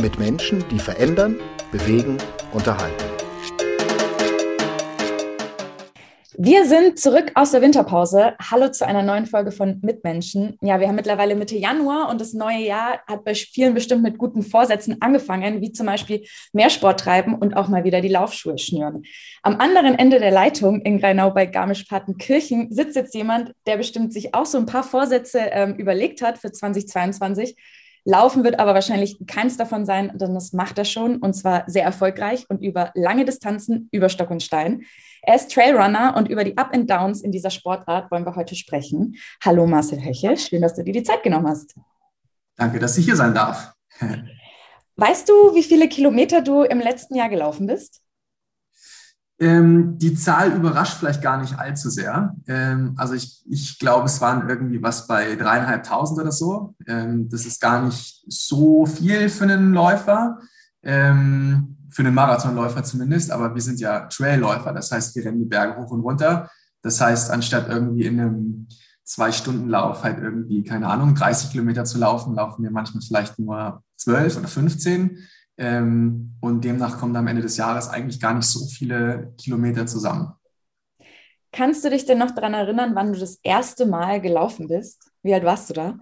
mit Menschen, die verändern, bewegen, unterhalten. Wir sind zurück aus der Winterpause. Hallo zu einer neuen Folge von Mitmenschen. Ja, wir haben mittlerweile Mitte Januar und das neue Jahr hat bei vielen bestimmt mit guten Vorsätzen angefangen, wie zum Beispiel mehr Sport treiben und auch mal wieder die Laufschuhe schnüren. Am anderen Ende der Leitung in Greinau bei Garmisch-Partenkirchen sitzt jetzt jemand, der bestimmt sich auch so ein paar Vorsätze ähm, überlegt hat für 2022 Laufen wird aber wahrscheinlich keins davon sein, denn das macht er schon und zwar sehr erfolgreich und über lange Distanzen über Stock und Stein. Er ist Trailrunner und über die Up and Downs in dieser Sportart wollen wir heute sprechen. Hallo Marcel Heche, schön, dass du dir die Zeit genommen hast. Danke, dass ich hier sein darf. Weißt du, wie viele Kilometer du im letzten Jahr gelaufen bist? Ähm, die Zahl überrascht vielleicht gar nicht allzu sehr. Ähm, also ich, ich glaube, es waren irgendwie was bei dreieinhalbtausend oder so. Ähm, das ist gar nicht so viel für einen Läufer, ähm, für einen Marathonläufer zumindest, aber wir sind ja Trailläufer, das heißt, wir rennen die Berge hoch und runter. Das heißt, anstatt irgendwie in einem Zwei-Stunden-Lauf halt irgendwie, keine Ahnung, 30 Kilometer zu laufen, laufen wir manchmal vielleicht nur 12 oder 15. Ähm, und demnach kommen am Ende des Jahres eigentlich gar nicht so viele Kilometer zusammen. Kannst du dich denn noch daran erinnern, wann du das erste Mal gelaufen bist? Wie alt warst du da?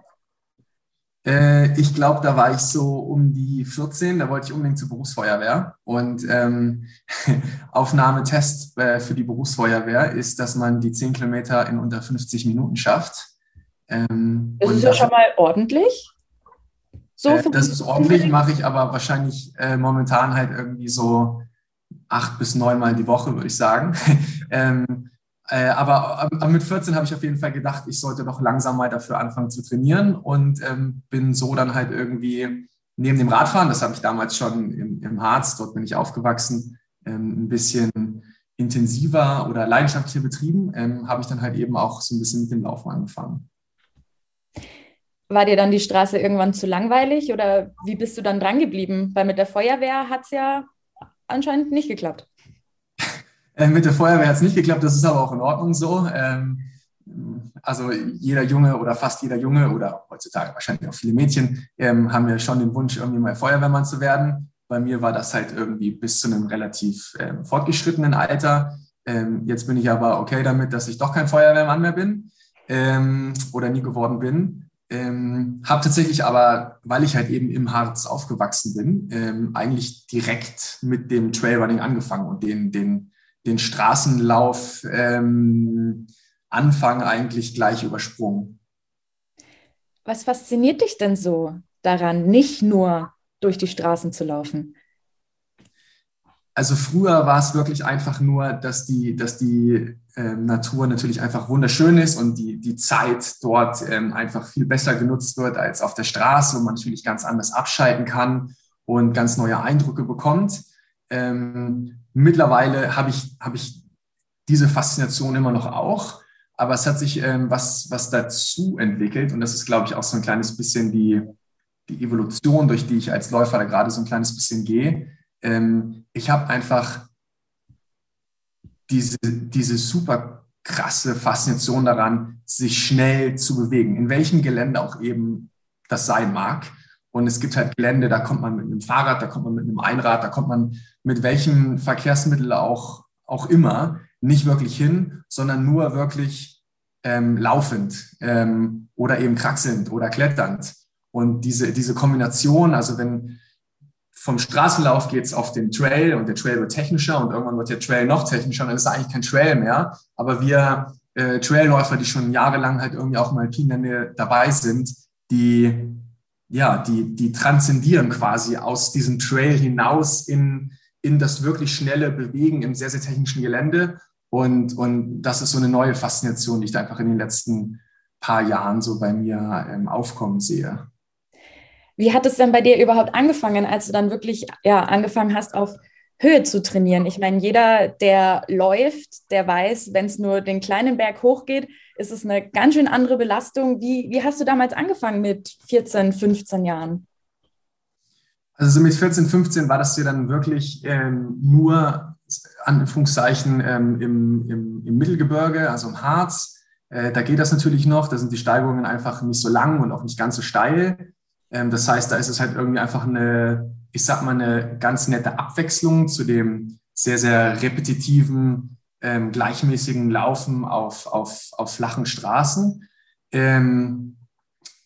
Äh, ich glaube, da war ich so um die 14, da wollte ich unbedingt zur Berufsfeuerwehr. Und ähm, Aufnahmetest äh, für die Berufsfeuerwehr ist, dass man die 10 Kilometer in unter 50 Minuten schafft. Ähm, das ist ja schon mal ordentlich. So äh, das ist ordentlich, mache ich aber wahrscheinlich äh, momentan halt irgendwie so acht bis neunmal die Woche, würde ich sagen. ähm, äh, aber, mit 14 habe ich auf jeden Fall gedacht, ich sollte doch langsam mal dafür anfangen zu trainieren und ähm, bin so dann halt irgendwie neben dem Radfahren, das habe ich damals schon im, im Harz, dort bin ich aufgewachsen, ähm, ein bisschen intensiver oder leidenschaftlicher betrieben, ähm, habe ich dann halt eben auch so ein bisschen mit dem Laufen angefangen war dir dann die Straße irgendwann zu langweilig oder wie bist du dann dran geblieben? Weil mit der Feuerwehr hat es ja anscheinend nicht geklappt. Äh, mit der Feuerwehr hat es nicht geklappt, das ist aber auch in Ordnung so. Ähm, also jeder Junge oder fast jeder Junge oder heutzutage wahrscheinlich auch viele Mädchen ähm, haben ja schon den Wunsch, irgendwie mal Feuerwehrmann zu werden. Bei mir war das halt irgendwie bis zu einem relativ ähm, fortgeschrittenen Alter. Jetzt bin ich aber okay damit, dass ich doch kein Feuerwehrmann mehr bin oder nie geworden bin. Ähm, habe tatsächlich aber, weil ich halt eben im Harz aufgewachsen bin, ähm, eigentlich direkt mit dem Trailrunning angefangen und den, den, den Straßenlauf ähm, Anfang eigentlich gleich übersprungen. Was fasziniert dich denn so daran, nicht nur durch die Straßen zu laufen? Also früher war es wirklich einfach nur, dass die, dass die ähm, Natur natürlich einfach wunderschön ist und die, die Zeit dort ähm, einfach viel besser genutzt wird als auf der Straße, wo man natürlich ganz anders abschalten kann und ganz neue Eindrücke bekommt. Ähm, mittlerweile habe ich, hab ich diese Faszination immer noch auch, aber es hat sich ähm, was, was dazu entwickelt und das ist, glaube ich, auch so ein kleines bisschen die, die Evolution, durch die ich als Läufer da gerade so ein kleines bisschen gehe ähm, ich habe einfach diese, diese super krasse Faszination daran, sich schnell zu bewegen, in welchem Gelände auch eben das sein mag. Und es gibt halt Gelände, da kommt man mit einem Fahrrad, da kommt man mit einem Einrad, da kommt man mit welchem Verkehrsmittel auch, auch immer nicht wirklich hin, sondern nur wirklich ähm, laufend ähm, oder eben kraxelnd oder kletternd. Und diese, diese Kombination, also wenn, vom Straßenlauf geht es auf den Trail und der Trail wird technischer und irgendwann wird der Trail noch technischer und dann ist es eigentlich kein Trail mehr. Aber wir äh, Trailläufer, die schon jahrelang halt irgendwie auch im Alpinlande dabei sind, die, ja, die, die transzendieren quasi aus diesem Trail hinaus in, in das wirklich schnelle Bewegen im sehr, sehr technischen Gelände. Und, und das ist so eine neue Faszination, die ich da einfach in den letzten paar Jahren so bei mir ähm, aufkommen sehe. Wie hat es denn bei dir überhaupt angefangen, als du dann wirklich ja, angefangen hast, auf Höhe zu trainieren? Ich meine, jeder, der läuft, der weiß, wenn es nur den kleinen Berg hochgeht, ist es eine ganz schön andere Belastung. Wie, wie hast du damals angefangen mit 14, 15 Jahren? Also so mit 14, 15 war das ja dann wirklich ähm, nur Anführungszeichen ähm, im, im, im, Mittelgebirge, also im Harz. Äh, da geht das natürlich noch, da sind die Steigungen einfach nicht so lang und auch nicht ganz so steil. Ähm, das heißt, da ist es halt irgendwie einfach eine, ich sag mal, eine ganz nette Abwechslung zu dem sehr, sehr repetitiven, ähm, gleichmäßigen Laufen auf, auf, auf flachen Straßen. Ähm,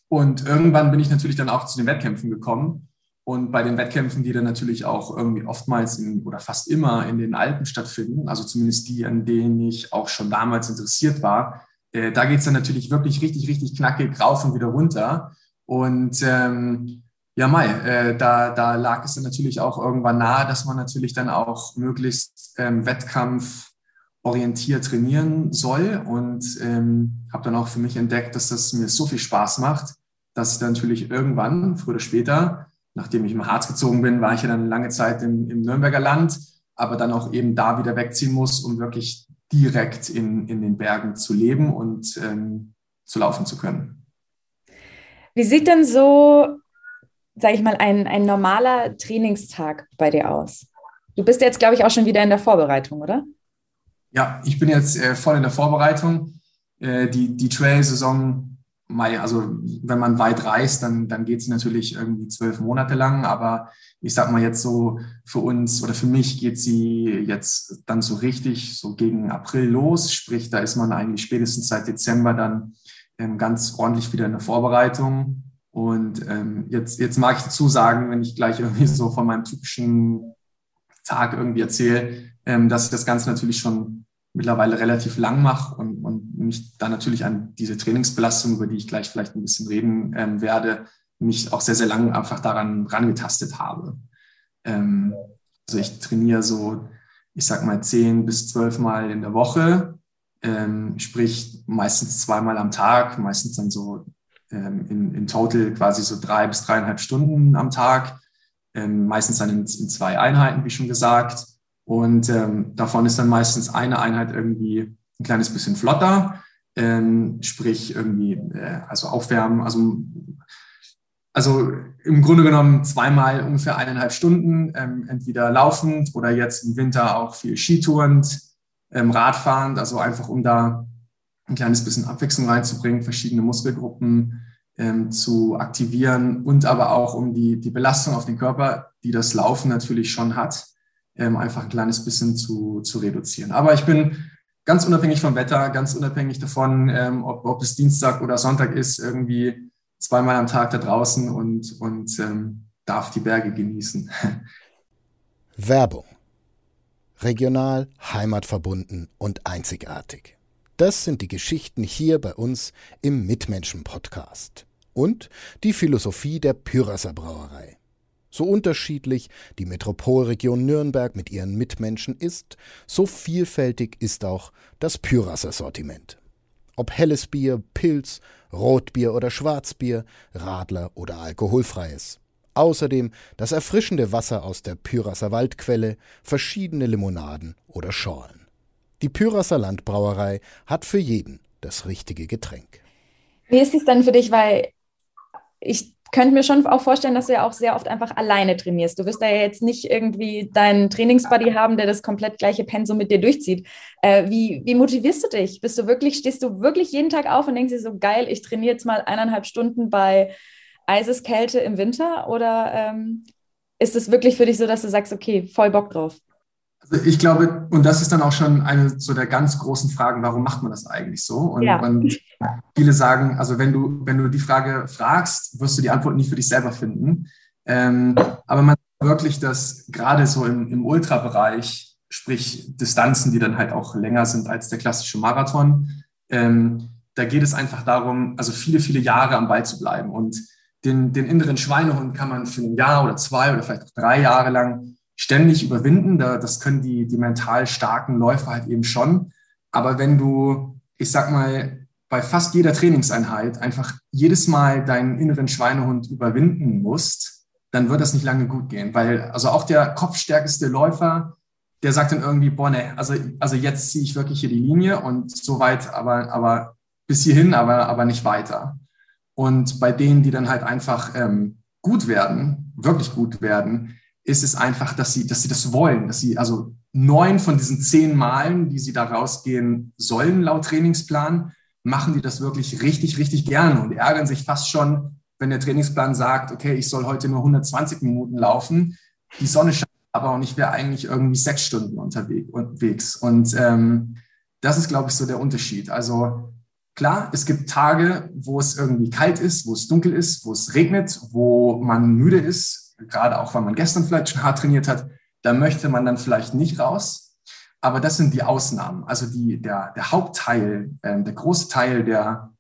und irgendwann bin ich natürlich dann auch zu den Wettkämpfen gekommen. Und bei den Wettkämpfen, die dann natürlich auch irgendwie oftmals in, oder fast immer in den Alpen stattfinden, also zumindest die, an denen ich auch schon damals interessiert war, äh, da geht es dann natürlich wirklich richtig, richtig knackig rauf und wieder runter. Und ähm, ja, Mai, äh, da, da lag es dann natürlich auch irgendwann nahe, dass man natürlich dann auch möglichst ähm, wettkampforientiert trainieren soll. Und ähm, habe dann auch für mich entdeckt, dass das mir so viel Spaß macht, dass ich dann natürlich irgendwann, früher oder später, nachdem ich im Harz gezogen bin, war ich ja dann lange Zeit im, im Nürnberger Land, aber dann auch eben da wieder wegziehen muss, um wirklich direkt in, in den Bergen zu leben und ähm, zu laufen zu können. Wie sieht denn so, sage ich mal, ein, ein normaler Trainingstag bei dir aus? Du bist jetzt, glaube ich, auch schon wieder in der Vorbereitung, oder? Ja, ich bin jetzt äh, voll in der Vorbereitung. Äh, die die Trail-Saison also wenn man weit reist, dann, dann geht es natürlich irgendwie zwölf Monate lang. Aber ich sag mal jetzt so für uns oder für mich geht sie jetzt dann so richtig so gegen April los. Sprich, da ist man eigentlich spätestens seit Dezember dann ähm, ganz ordentlich wieder in der Vorbereitung. Und ähm, jetzt, jetzt mag ich dazu sagen, wenn ich gleich irgendwie so von meinem typischen Tag irgendwie erzähle, ähm, dass ich das Ganze natürlich schon mittlerweile relativ lang mache und, und mich dann natürlich an diese Trainingsbelastung, über die ich gleich vielleicht ein bisschen reden ähm, werde, mich auch sehr, sehr lang einfach daran rangetastet habe. Ähm, also ich trainiere so, ich sag mal, zehn bis zwölf Mal in der Woche, ähm, sprich meistens zweimal am Tag, meistens dann so ähm, in, in total quasi so drei bis dreieinhalb Stunden am Tag, ähm, meistens dann in, in zwei Einheiten, wie schon gesagt. Und ähm, davon ist dann meistens eine Einheit irgendwie ein kleines bisschen flotter, ähm, sprich irgendwie, äh, also aufwärmen, also, also im Grunde genommen zweimal ungefähr eineinhalb Stunden, ähm, entweder laufend oder jetzt im Winter auch viel Skitourend, ähm, Radfahrend, also einfach um da ein kleines bisschen Abwechslung reinzubringen, verschiedene Muskelgruppen ähm, zu aktivieren und aber auch um die, die Belastung auf den Körper, die das Laufen natürlich schon hat, ähm, einfach ein kleines bisschen zu, zu reduzieren. Aber ich bin ganz unabhängig vom Wetter, ganz unabhängig davon, ähm, ob, ob es Dienstag oder Sonntag ist, irgendwie zweimal am Tag da draußen und, und ähm, darf die Berge genießen. Werbung. Regional, heimatverbunden und einzigartig. Das sind die Geschichten hier bei uns im Mitmenschen-Podcast. Und die Philosophie der Pyrasser Brauerei. So unterschiedlich die Metropolregion Nürnberg mit ihren Mitmenschen ist, so vielfältig ist auch das Pyrasser Sortiment. Ob helles Bier, Pilz, Rotbier oder Schwarzbier, Radler oder alkoholfreies. Außerdem das erfrischende Wasser aus der Pyrasser Waldquelle, verschiedene Limonaden oder Schorlen. Die Pyrasser Landbrauerei hat für jeden das richtige Getränk. Wie ist es denn für dich, weil ich könnte mir schon auch vorstellen, dass du ja auch sehr oft einfach alleine trainierst. Du wirst da ja jetzt nicht irgendwie deinen Trainingsbuddy haben, der das komplett gleiche Pensum mit dir durchzieht. Äh, wie, wie motivierst du dich? Bist du wirklich, stehst du wirklich jeden Tag auf und denkst dir so geil, ich trainiere jetzt mal eineinhalb Stunden bei Eiseskälte im Winter? Oder ähm, ist es wirklich für dich so, dass du sagst, okay, voll Bock drauf? Also ich glaube, und das ist dann auch schon eine so der ganz großen Fragen, warum macht man das eigentlich so? Und, ja. und, viele sagen, also wenn du, wenn du die Frage fragst, wirst du die Antwort nicht für dich selber finden. Ähm, aber man wirklich, dass gerade so im, im Ultrabereich, sprich Distanzen, die dann halt auch länger sind als der klassische Marathon, ähm, da geht es einfach darum, also viele, viele Jahre am Ball zu bleiben. Und den, den inneren Schweinehund kann man für ein Jahr oder zwei oder vielleicht auch drei Jahre lang ständig überwinden. Das können die, die mental starken Läufer halt eben schon. Aber wenn du, ich sag mal, bei fast jeder Trainingseinheit einfach jedes Mal deinen inneren Schweinehund überwinden musst, dann wird das nicht lange gut gehen. Weil also auch der kopfstärkeste Läufer, der sagt dann irgendwie, boah, ne, also, also jetzt ziehe ich wirklich hier die Linie und so weit, aber, aber bis hierhin, aber, aber nicht weiter. Und bei denen, die dann halt einfach ähm, gut werden, wirklich gut werden, ist es einfach, dass sie, dass sie das wollen, dass sie also neun von diesen zehn Malen, die sie da rausgehen sollen laut Trainingsplan, machen die das wirklich richtig, richtig gerne und ärgern sich fast schon, wenn der Trainingsplan sagt, okay, ich soll heute nur 120 Minuten laufen, die Sonne scheint aber und ich wäre eigentlich irgendwie sechs Stunden unterwegs. Und ähm, das ist, glaube ich, so der Unterschied. Also klar, es gibt Tage, wo es irgendwie kalt ist, wo es dunkel ist, wo es regnet, wo man müde ist, gerade auch, weil man gestern vielleicht schon hart trainiert hat. Da möchte man dann vielleicht nicht raus. Aber das sind die Ausnahmen. Also die, der, der Hauptteil, äh, der große Teil der,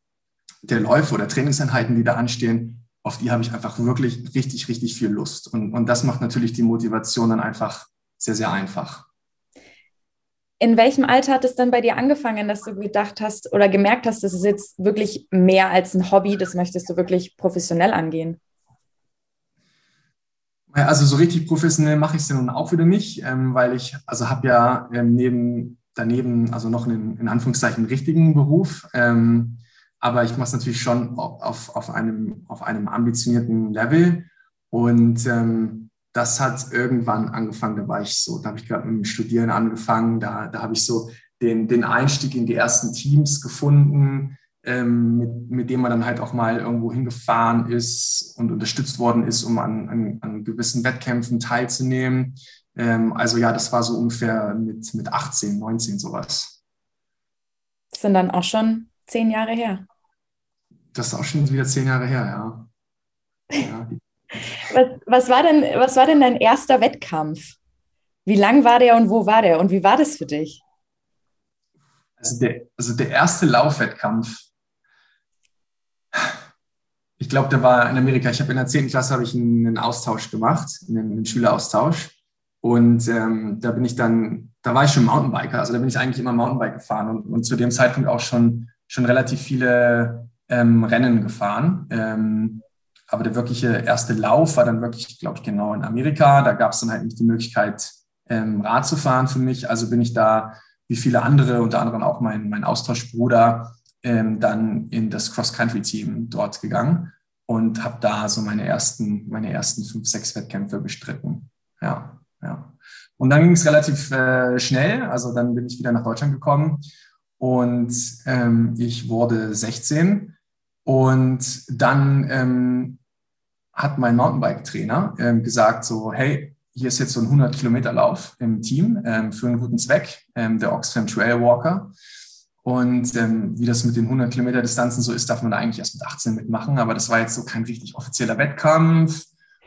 der Läufe oder Trainingseinheiten, die da anstehen, auf die habe ich einfach wirklich richtig, richtig viel Lust. Und, und das macht natürlich die Motivation dann einfach sehr, sehr einfach. In welchem Alter hat es dann bei dir angefangen, dass du gedacht hast oder gemerkt hast, das ist jetzt wirklich mehr als ein Hobby, das möchtest du wirklich professionell angehen? Also so richtig professionell mache ich es ja nun auch wieder nicht, ähm, weil ich also habe ja ähm, neben daneben also noch einen in Anführungszeichen richtigen Beruf. Ähm, aber ich mache es natürlich schon auf, auf, einem, auf einem ambitionierten Level. Und ähm, das hat irgendwann angefangen, da war ich so, da habe ich gerade mit dem Studieren angefangen, da, da habe ich so den, den Einstieg in die ersten Teams gefunden, ähm, mit, mit dem man dann halt auch mal irgendwo hingefahren ist und unterstützt worden ist, um an, an, an gewissen Wettkämpfen teilzunehmen. Ähm, also ja, das war so ungefähr mit, mit 18, 19 sowas. Das sind dann auch schon zehn Jahre her das ist auch schon wieder zehn Jahre her, ja. ja. Was, was, war denn, was war denn dein erster Wettkampf? Wie lang war der und wo war der und wie war das für dich? Also der, also der erste Laufwettkampf, ich glaube, der war in Amerika. Ich habe in der 10. Klasse habe ich einen Austausch gemacht, einen, Schüleraustausch. Und ähm, da bin ich dann, da war ich schon Mountainbiker, also da bin ich eigentlich immer Mountainbike gefahren und, und zu dem Zeitpunkt auch schon, schon relativ viele ähm, Rennen gefahren. Ähm, aber der wirkliche erste Lauf war dann wirklich, glaube ich, genau in Amerika. Da gab es dann halt nicht die Möglichkeit, ähm, Rad zu fahren für mich. Also bin ich da, wie viele andere, unter anderem auch mein, mein Austauschbruder, ähm, dann in das Cross-Country-Team dort gegangen und habe da so meine ersten, meine ersten fünf, sechs Wettkämpfe bestritten. Ja, ja. Und dann ging es relativ äh, schnell. Also dann bin ich wieder nach Deutschland gekommen und ähm, ich wurde 16 und dann ähm, hat mein Mountainbike-Trainer ähm, gesagt so, hey, hier ist jetzt so ein 100 Kilometer Lauf im Team ähm, für einen guten Zweck, ähm, der Oxfam Trail Walker. Und ähm, wie das mit den 100 Kilometer Distanzen so ist, darf man da eigentlich erst mit 18 mitmachen. Aber das war jetzt so kein richtig offizieller Wettkampf.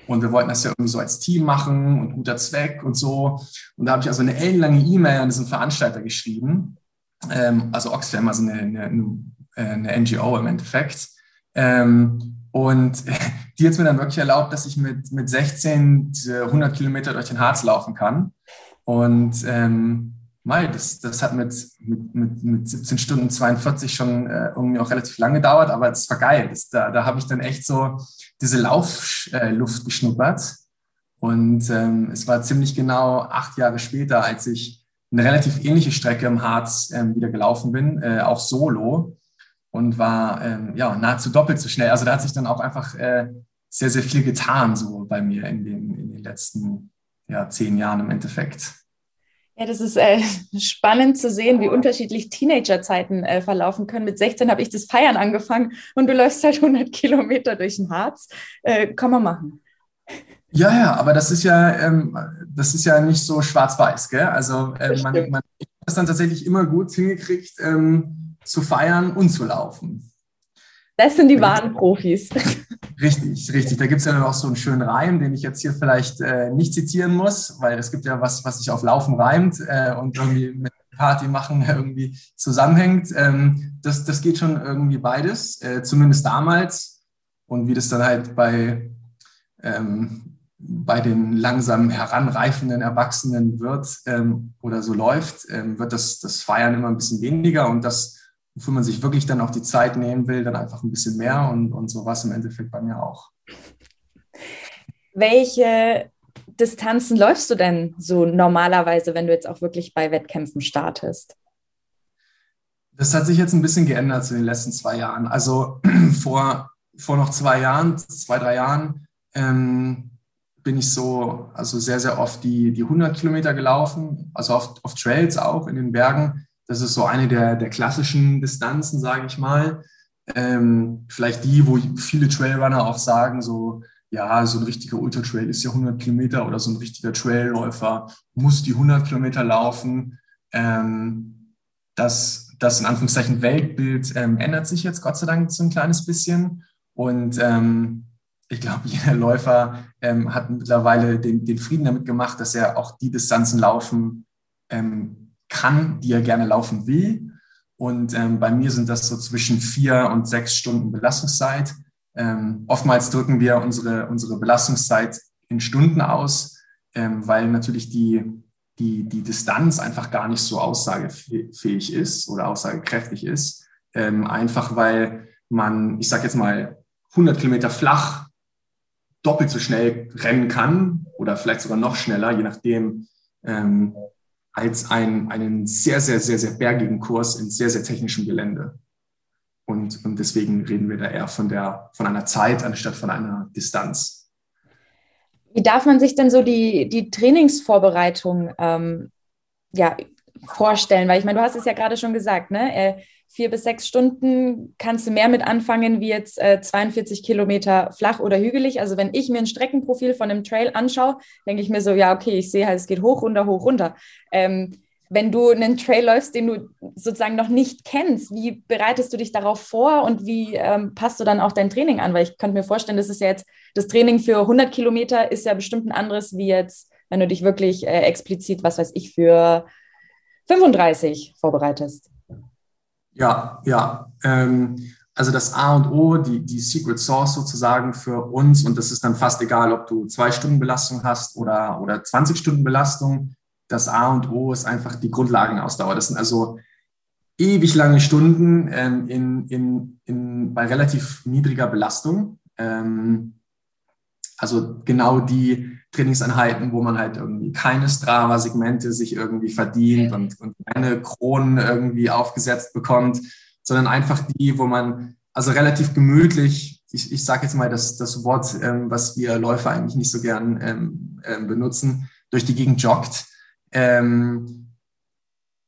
Und wir wollten das ja irgendwie so als Team machen und guter Zweck und so. Und da habe ich also eine ellenlange E-Mail an diesen Veranstalter geschrieben ähm, also Oxfam, also eine, eine, eine NGO im Endeffekt. Ähm, und die hat mir dann wirklich erlaubt, dass ich mit, mit 16 diese 100 Kilometer durch den Harz laufen kann. Und ähm, Mai, das, das hat mit, mit, mit, mit 17 Stunden 42 schon äh, irgendwie auch relativ lang gedauert, aber es war geil. Das, da da habe ich dann echt so diese Laufluft äh, geschnuppert. Und ähm, es war ziemlich genau acht Jahre später, als ich eine relativ ähnliche Strecke im Harz ähm, wieder gelaufen bin, äh, auch solo und war ähm, ja nahezu doppelt so schnell. Also da hat sich dann auch einfach äh, sehr, sehr viel getan so bei mir in den, in den letzten ja, zehn Jahren im Endeffekt. Ja, das ist äh, spannend zu sehen, wie unterschiedlich Teenagerzeiten äh, verlaufen können. Mit 16 habe ich das Feiern angefangen und du läufst halt 100 Kilometer durch den Harz. Äh, kann man machen. Ja, ja, aber das ist ja, ähm, das ist ja nicht so schwarz-weiß, gell? Also äh, man, man hat es dann tatsächlich immer gut hingekriegt, ähm, zu feiern und zu laufen. Das sind die wahren Profis. Richtig, richtig. Da gibt es ja auch so einen schönen Reim, den ich jetzt hier vielleicht äh, nicht zitieren muss, weil es gibt ja was, was sich auf Laufen reimt äh, und irgendwie mit Party machen irgendwie zusammenhängt. Ähm, das, das geht schon irgendwie beides, äh, zumindest damals. Und wie das dann halt bei ähm, bei den langsam heranreifenden Erwachsenen wird ähm, oder so läuft, ähm, wird das, das Feiern immer ein bisschen weniger und das wofür man sich wirklich dann auch die Zeit nehmen will, dann einfach ein bisschen mehr und, und so was im Endeffekt bei mir auch. Welche Distanzen läufst du denn so normalerweise, wenn du jetzt auch wirklich bei Wettkämpfen startest? Das hat sich jetzt ein bisschen geändert in den letzten zwei Jahren. Also vor, vor noch zwei Jahren, zwei, drei Jahren, ähm, bin ich so, also sehr, sehr oft die, die 100 Kilometer gelaufen, also auf, auf Trails auch in den Bergen. Das ist so eine der, der klassischen Distanzen, sage ich mal. Ähm, vielleicht die, wo viele Trailrunner auch sagen, so ja, so ein richtiger Ultra-Trail ist ja 100 Kilometer oder so ein richtiger Trailläufer muss die 100 Kilometer laufen. Ähm, das, das in Anführungszeichen Weltbild ähm, ändert sich jetzt Gott sei Dank so ein kleines bisschen. Und ähm, ich glaube, jeder Läufer ähm, hat mittlerweile den, den, Frieden damit gemacht, dass er auch die Distanzen laufen ähm, kann, die er gerne laufen will. Und ähm, bei mir sind das so zwischen vier und sechs Stunden Belastungszeit. Ähm, oftmals drücken wir unsere, unsere Belastungszeit in Stunden aus, ähm, weil natürlich die, die, die Distanz einfach gar nicht so aussagefähig ist oder aussagekräftig ist. Ähm, einfach weil man, ich sage jetzt mal, 100 Kilometer flach doppelt so schnell rennen kann oder vielleicht sogar noch schneller, je nachdem, ähm, als ein, einen sehr, sehr, sehr, sehr bergigen Kurs in sehr, sehr technischem Gelände. Und, und deswegen reden wir da eher von, der, von einer Zeit anstatt von einer Distanz. Wie darf man sich denn so die, die Trainingsvorbereitung ähm, ja, vorstellen? Weil ich meine, du hast es ja gerade schon gesagt, ne? Vier bis sechs Stunden kannst du mehr mit anfangen wie jetzt äh, 42 Kilometer flach oder hügelig. Also wenn ich mir ein Streckenprofil von einem Trail anschaue, denke ich mir so, ja, okay, ich sehe halt, es geht hoch, runter, hoch, runter. Ähm, wenn du einen Trail läufst, den du sozusagen noch nicht kennst, wie bereitest du dich darauf vor und wie ähm, passt du dann auch dein Training an? Weil ich könnte mir vorstellen, das ist ja jetzt, das Training für 100 Kilometer ist ja bestimmt ein anderes, wie jetzt, wenn du dich wirklich äh, explizit, was weiß ich, für 35 vorbereitest. Ja, ja. Ähm, also das A und O, die, die Secret Source sozusagen für uns, und das ist dann fast egal, ob du zwei Stunden Belastung hast oder, oder 20 Stunden Belastung das A und O ist einfach die Grundlagenausdauer. Das sind also ewig lange Stunden ähm, in, in, in, bei relativ niedriger Belastung. Ähm, also genau die Trainingseinheiten, wo man halt irgendwie keine Strava-Segmente sich irgendwie verdient und, und keine Kronen irgendwie aufgesetzt bekommt, sondern einfach die, wo man also relativ gemütlich, ich, ich sage jetzt mal das, das Wort, ähm, was wir Läufer eigentlich nicht so gern ähm, äh, benutzen, durch die Gegend joggt. Ähm,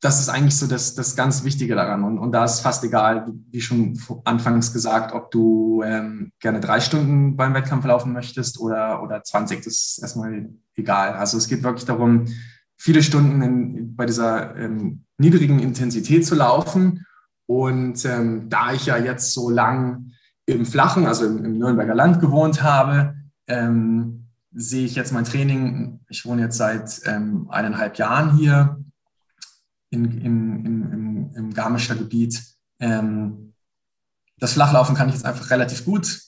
das ist eigentlich so das, das ganz Wichtige daran. Und, und da ist fast egal, wie schon anfangs gesagt, ob du ähm, gerne drei Stunden beim Wettkampf laufen möchtest oder, oder 20, das ist erstmal egal. Also es geht wirklich darum, viele Stunden in, bei dieser ähm, niedrigen Intensität zu laufen. Und ähm, da ich ja jetzt so lang im Flachen, also im, im Nürnberger Land gewohnt habe, ähm, sehe ich jetzt mein Training, ich wohne jetzt seit ähm, eineinhalb Jahren hier in, in, in, im, im Garmischer Gebiet. Ähm, das Flachlaufen kann ich jetzt einfach relativ gut.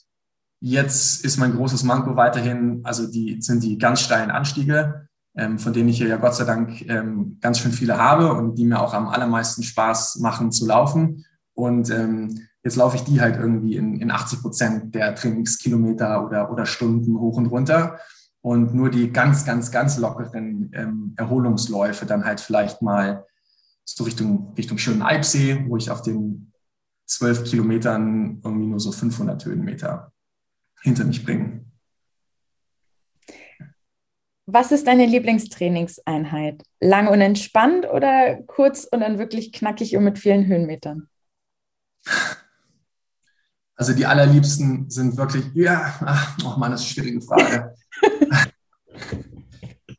Jetzt ist mein großes Manko weiterhin, also die sind die ganz steilen Anstiege, ähm, von denen ich hier ja Gott sei Dank ähm, ganz schön viele habe und die mir auch am allermeisten Spaß machen zu laufen. Und ähm, jetzt laufe ich die halt irgendwie in, in 80 Prozent der Trainingskilometer oder, oder Stunden hoch und runter. Und nur die ganz, ganz, ganz lockeren ähm, Erholungsläufe dann halt vielleicht mal so Richtung, Richtung schönen Alpsee, wo ich auf den zwölf Kilometern irgendwie nur so 500 Höhenmeter hinter mich bringe. Was ist deine Lieblingstrainingseinheit? Lang und entspannt oder kurz und dann wirklich knackig und mit vielen Höhenmetern? Also die allerliebsten sind wirklich, ja, ach, oh Mann, das ist eine schwierige Frage.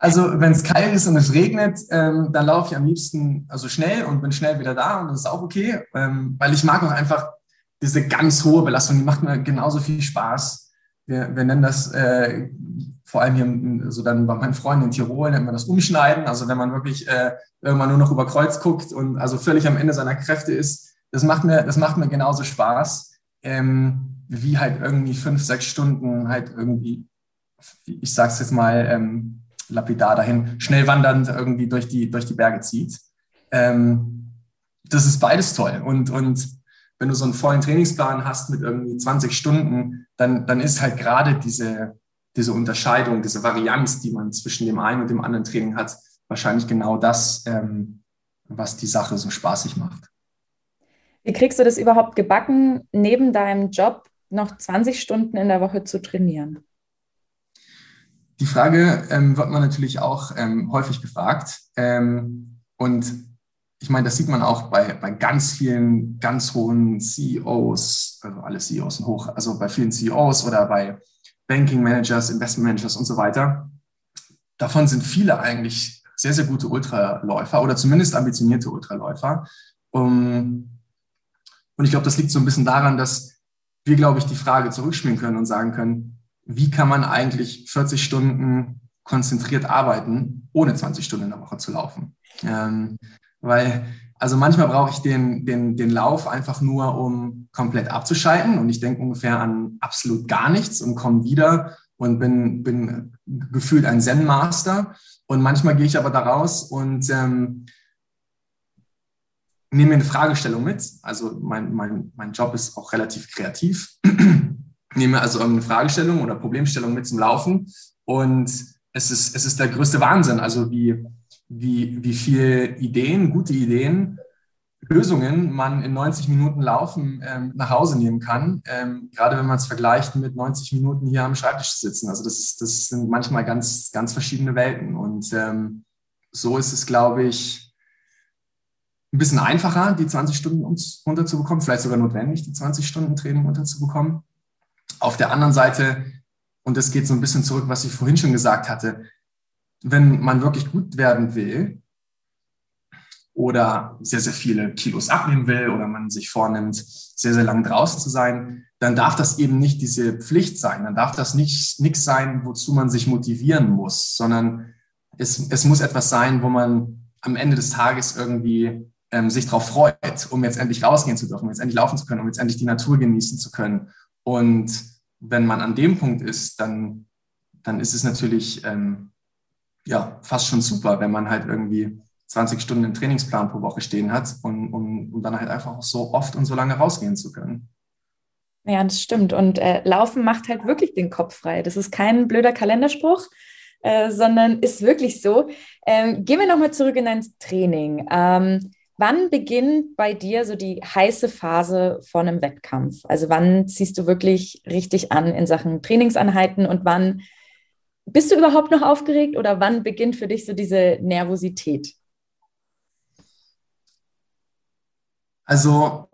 Also wenn es kalt ist und es regnet, ähm, dann laufe ich am liebsten also schnell und bin schnell wieder da und das ist auch okay, ähm, weil ich mag auch einfach diese ganz hohe Belastung, die macht mir genauso viel Spaß. Wir, wir nennen das äh, vor allem hier so dann bei meinen Freunden in Tirol nennt man das Umschneiden. Also wenn man wirklich äh, irgendwann nur noch über Kreuz guckt und also völlig am Ende seiner Kräfte ist, das macht mir, das macht mir genauso Spaß ähm, wie halt irgendwie fünf, sechs Stunden halt irgendwie, ich sag's jetzt mal ähm, lapidar dahin, schnell wandernd irgendwie durch die, durch die Berge zieht. Ähm, das ist beides toll. Und, und wenn du so einen vollen Trainingsplan hast mit irgendwie 20 Stunden, dann, dann ist halt gerade diese, diese Unterscheidung, diese Varianz, die man zwischen dem einen und dem anderen Training hat, wahrscheinlich genau das, ähm, was die Sache so spaßig macht. Wie kriegst du das überhaupt gebacken, neben deinem Job noch 20 Stunden in der Woche zu trainieren? Die Frage ähm, wird man natürlich auch ähm, häufig gefragt. Ähm, und ich meine, das sieht man auch bei, bei ganz vielen ganz hohen CEOs, also alle CEOs sind hoch, also bei vielen CEOs oder bei Banking Managers, Investment Managers und so weiter. Davon sind viele eigentlich sehr, sehr gute Ultraläufer oder zumindest ambitionierte Ultraläufer. Um, und ich glaube, das liegt so ein bisschen daran, dass wir, glaube ich, die Frage zurückspielen können und sagen können, wie kann man eigentlich 40 Stunden konzentriert arbeiten, ohne 20 Stunden in der Woche zu laufen? Ähm, weil, also manchmal brauche ich den, den, den Lauf einfach nur, um komplett abzuschalten und ich denke ungefähr an absolut gar nichts und komme wieder und bin, bin gefühlt ein Zen-Master. Und manchmal gehe ich aber da raus und ähm, nehme eine Fragestellung mit. Also mein, mein, mein Job ist auch relativ kreativ. Nehme also irgendeine Fragestellung oder Problemstellung mit zum Laufen und es ist, es ist der größte Wahnsinn, also wie, wie, wie viel Ideen, gute Ideen, Lösungen man in 90 Minuten Laufen ähm, nach Hause nehmen kann, ähm, gerade wenn man es vergleicht mit 90 Minuten hier am Schreibtisch sitzen. Also das, ist, das sind manchmal ganz, ganz verschiedene Welten und ähm, so ist es, glaube ich, ein bisschen einfacher, die 20 Stunden unterzubekommen, vielleicht sogar notwendig, die 20 Stunden Training unterzubekommen. Auf der anderen Seite, und das geht so ein bisschen zurück, was ich vorhin schon gesagt hatte, wenn man wirklich gut werden will oder sehr, sehr viele Kilos abnehmen will oder man sich vornimmt, sehr, sehr lang draußen zu sein, dann darf das eben nicht diese Pflicht sein. Dann darf das nicht nichts sein, wozu man sich motivieren muss, sondern es, es muss etwas sein, wo man am Ende des Tages irgendwie ähm, sich darauf freut, um jetzt endlich rausgehen zu dürfen, um jetzt endlich laufen zu können, um jetzt endlich die Natur genießen zu können. Und wenn man an dem Punkt ist, dann, dann ist es natürlich ähm, ja, fast schon super, wenn man halt irgendwie 20 Stunden im Trainingsplan pro Woche stehen hat und um, um dann halt einfach auch so oft und so lange rausgehen zu können. Ja, das stimmt. Und äh, Laufen macht halt wirklich den Kopf frei. Das ist kein blöder Kalenderspruch, äh, sondern ist wirklich so. Ähm, gehen wir nochmal zurück in dein Training. Ähm, Wann beginnt bei dir so die heiße Phase von einem Wettkampf? Also wann ziehst du wirklich richtig an in Sachen Trainingsanheiten und wann bist du überhaupt noch aufgeregt oder wann beginnt für dich so diese Nervosität? Also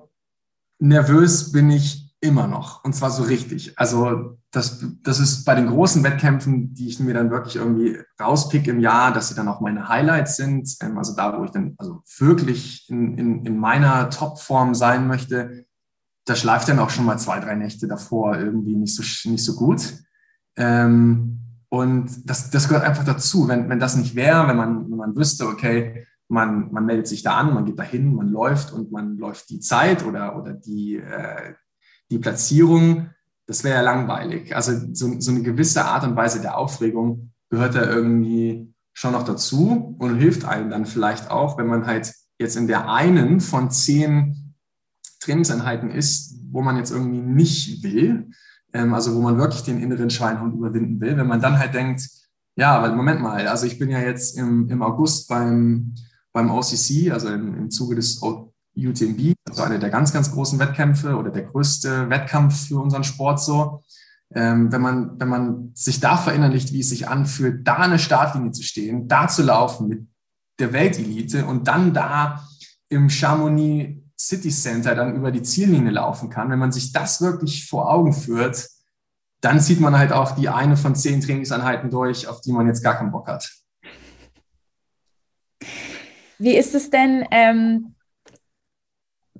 nervös bin ich immer noch und zwar so richtig. Also das, das ist bei den großen Wettkämpfen, die ich mir dann wirklich irgendwie rauspick im Jahr, dass sie dann auch meine Highlights sind. Ähm, also da, wo ich dann also wirklich in, in, in meiner Topform sein möchte, da schleift dann auch schon mal zwei, drei Nächte davor irgendwie nicht so, nicht so gut. Ähm, und das, das gehört einfach dazu. Wenn, wenn das nicht wäre, wenn man, wenn man wüsste, okay, man, man meldet sich da an, man geht da hin, man läuft und man läuft die Zeit oder, oder die, äh, die Platzierung, das wäre ja langweilig. Also so, so eine gewisse Art und Weise der Aufregung gehört da irgendwie schon noch dazu und hilft einem dann vielleicht auch, wenn man halt jetzt in der einen von zehn Trainingseinheiten ist, wo man jetzt irgendwie nicht will, ähm, also wo man wirklich den inneren Schweinhund überwinden will, wenn man dann halt denkt, ja, weil Moment mal, also ich bin ja jetzt im, im August beim, beim OCC, also im, im Zuge des UTMB, also einer der ganz, ganz großen Wettkämpfe oder der größte Wettkampf für unseren Sport so. Ähm, wenn, man, wenn man sich da verinnerlicht, wie es sich anfühlt, da eine Startlinie zu stehen, da zu laufen mit der Weltelite und dann da im Chamonix City Center dann über die Ziellinie laufen kann, wenn man sich das wirklich vor Augen führt, dann zieht man halt auch die eine von zehn Trainingseinheiten durch, auf die man jetzt gar keinen Bock hat. Wie ist es denn? Ähm,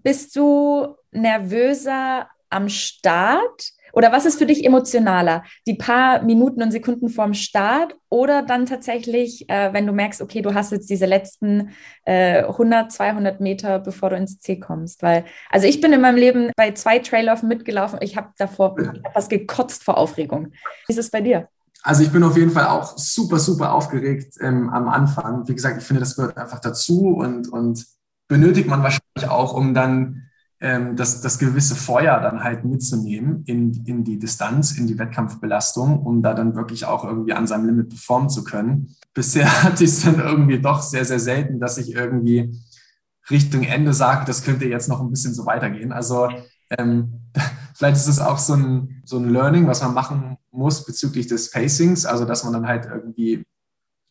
bist du nervöser am Start? Oder was ist für dich emotionaler? Die paar Minuten und Sekunden vorm Start oder dann tatsächlich, äh, wenn du merkst, okay, du hast jetzt diese letzten äh, 100, 200 Meter, bevor du ins Ziel kommst? Weil, also ich bin in meinem Leben bei zwei Trailläufen mitgelaufen. Ich habe davor etwas gekotzt vor Aufregung. Wie ist es bei dir? Also ich bin auf jeden Fall auch super, super aufgeregt ähm, am Anfang. Wie gesagt, ich finde, das gehört einfach dazu und, und benötigt man wahrscheinlich auch, um dann ähm, das, das gewisse Feuer dann halt mitzunehmen in, in die Distanz, in die Wettkampfbelastung, um da dann wirklich auch irgendwie an seinem Limit performen zu können. Bisher hatte ich es dann irgendwie doch sehr, sehr selten, dass ich irgendwie Richtung Ende sage, das könnte jetzt noch ein bisschen so weitergehen. Also ähm, vielleicht ist es auch so ein, so ein Learning, was man machen muss bezüglich des Pacings, also dass man dann halt irgendwie,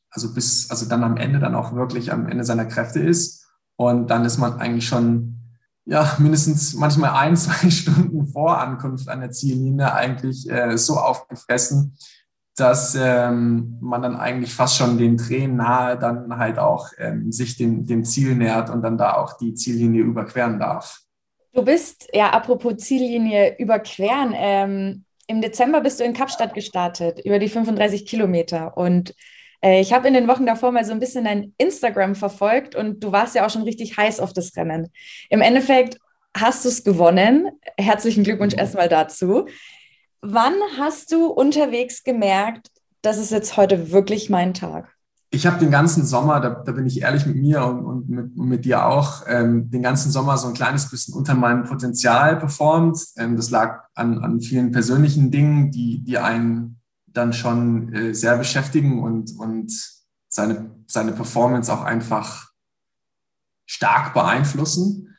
also bis, also dann am Ende dann auch wirklich am Ende seiner Kräfte ist und dann ist man eigentlich schon ja, mindestens manchmal ein, zwei Stunden vor Ankunft an der Ziellinie eigentlich äh, so aufgefressen, dass ähm, man dann eigentlich fast schon den Tränen nahe dann halt auch ähm, sich dem, dem Ziel nähert und dann da auch die Ziellinie überqueren darf. Du bist, ja, apropos Ziellinie überqueren, ähm, im Dezember bist du in Kapstadt gestartet, über die 35 Kilometer. Und ich habe in den Wochen davor mal so ein bisschen dein Instagram verfolgt und du warst ja auch schon richtig heiß auf das Rennen. Im Endeffekt hast du es gewonnen. Herzlichen Glückwunsch mhm. erstmal dazu. Wann hast du unterwegs gemerkt, das ist jetzt heute wirklich mein Tag? Ich habe den ganzen Sommer, da, da, bin ich ehrlich mit mir und, und mit, mit, dir auch, ähm, den ganzen Sommer so ein kleines bisschen unter meinem Potenzial performt. Ähm, das lag an, an vielen persönlichen Dingen, die, die einen dann schon äh, sehr beschäftigen und, und seine, seine Performance auch einfach stark beeinflussen.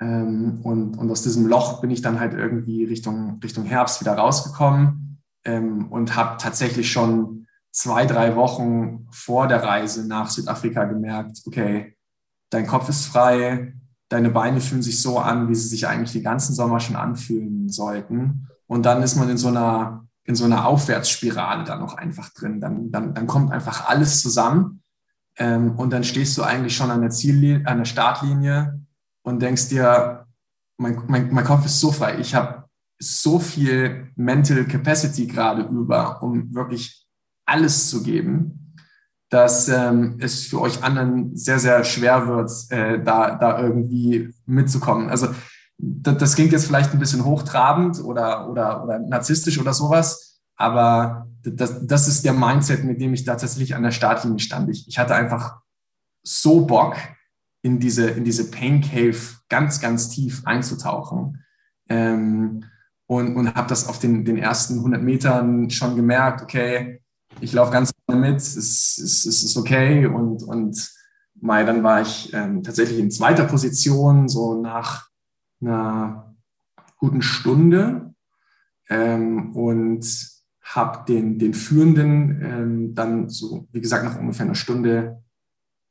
Ähm, und, und aus diesem Loch bin ich dann halt irgendwie Richtung, Richtung Herbst wieder rausgekommen ähm, und habe tatsächlich schon zwei, drei Wochen vor der Reise nach Südafrika gemerkt, okay, dein Kopf ist frei, deine Beine fühlen sich so an, wie sie sich eigentlich den ganzen Sommer schon anfühlen sollten. Und dann ist man in so einer in so einer Aufwärtsspirale dann noch einfach drin. Dann, dann, dann kommt einfach alles zusammen ähm, und dann stehst du eigentlich schon an der Ziellinie, an der Startlinie und denkst dir, mein, mein, mein Kopf ist so frei, ich habe so viel Mental Capacity gerade über, um wirklich alles zu geben, dass ähm, es für euch anderen sehr, sehr schwer wird, äh, da, da irgendwie mitzukommen. Also das, klingt jetzt vielleicht ein bisschen hochtrabend oder, oder, oder narzisstisch oder sowas, aber das, das ist der Mindset, mit dem ich da tatsächlich an der Startlinie stand. Ich, ich hatte einfach so Bock, in diese, in diese Pain Cave ganz, ganz tief einzutauchen. Ähm, und und habe das auf den, den ersten 100 Metern schon gemerkt, okay, ich laufe ganz mit, es, es, es ist okay. Und, und Mai, dann war ich ähm, tatsächlich in zweiter Position, so nach einer guten Stunde ähm, und habe den, den Führenden ähm, dann so, wie gesagt, nach ungefähr einer Stunde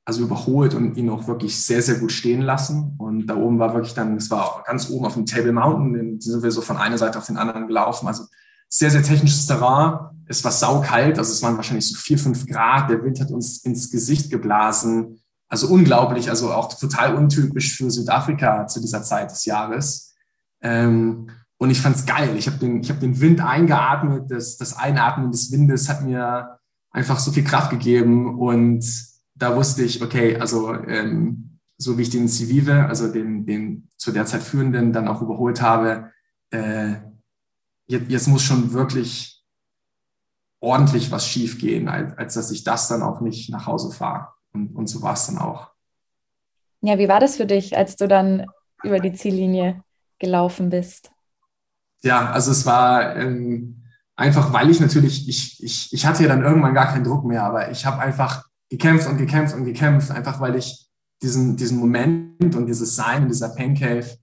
also überholt und ihn auch wirklich sehr, sehr gut stehen lassen. Und da oben war wirklich dann, es war ganz oben auf dem Table Mountain, den sind wir so von einer Seite auf den anderen gelaufen. Also sehr, sehr technisches Terrain. Es war saukalt, also es waren wahrscheinlich so vier, fünf Grad. Der Wind hat uns ins Gesicht geblasen. Also unglaublich, also auch total untypisch für Südafrika zu dieser Zeit des Jahres. Ähm, und ich fand es geil. Ich habe den, hab den Wind eingeatmet. Das, das Einatmen des Windes hat mir einfach so viel Kraft gegeben. Und da wusste ich, okay, also ähm, so wie ich den Civive, also den, den zu der Zeit Führenden, dann auch überholt habe, äh, jetzt, jetzt muss schon wirklich ordentlich was schief gehen, als, als dass ich das dann auch nicht nach Hause fahre. Und, und so war es dann auch. Ja, wie war das für dich, als du dann über die Ziellinie gelaufen bist? Ja, also es war ähm, einfach, weil ich natürlich, ich, ich, ich hatte ja dann irgendwann gar keinen Druck mehr, aber ich habe einfach gekämpft und gekämpft und gekämpft, einfach weil ich diesen, diesen Moment und dieses Sein in dieser Pain Cave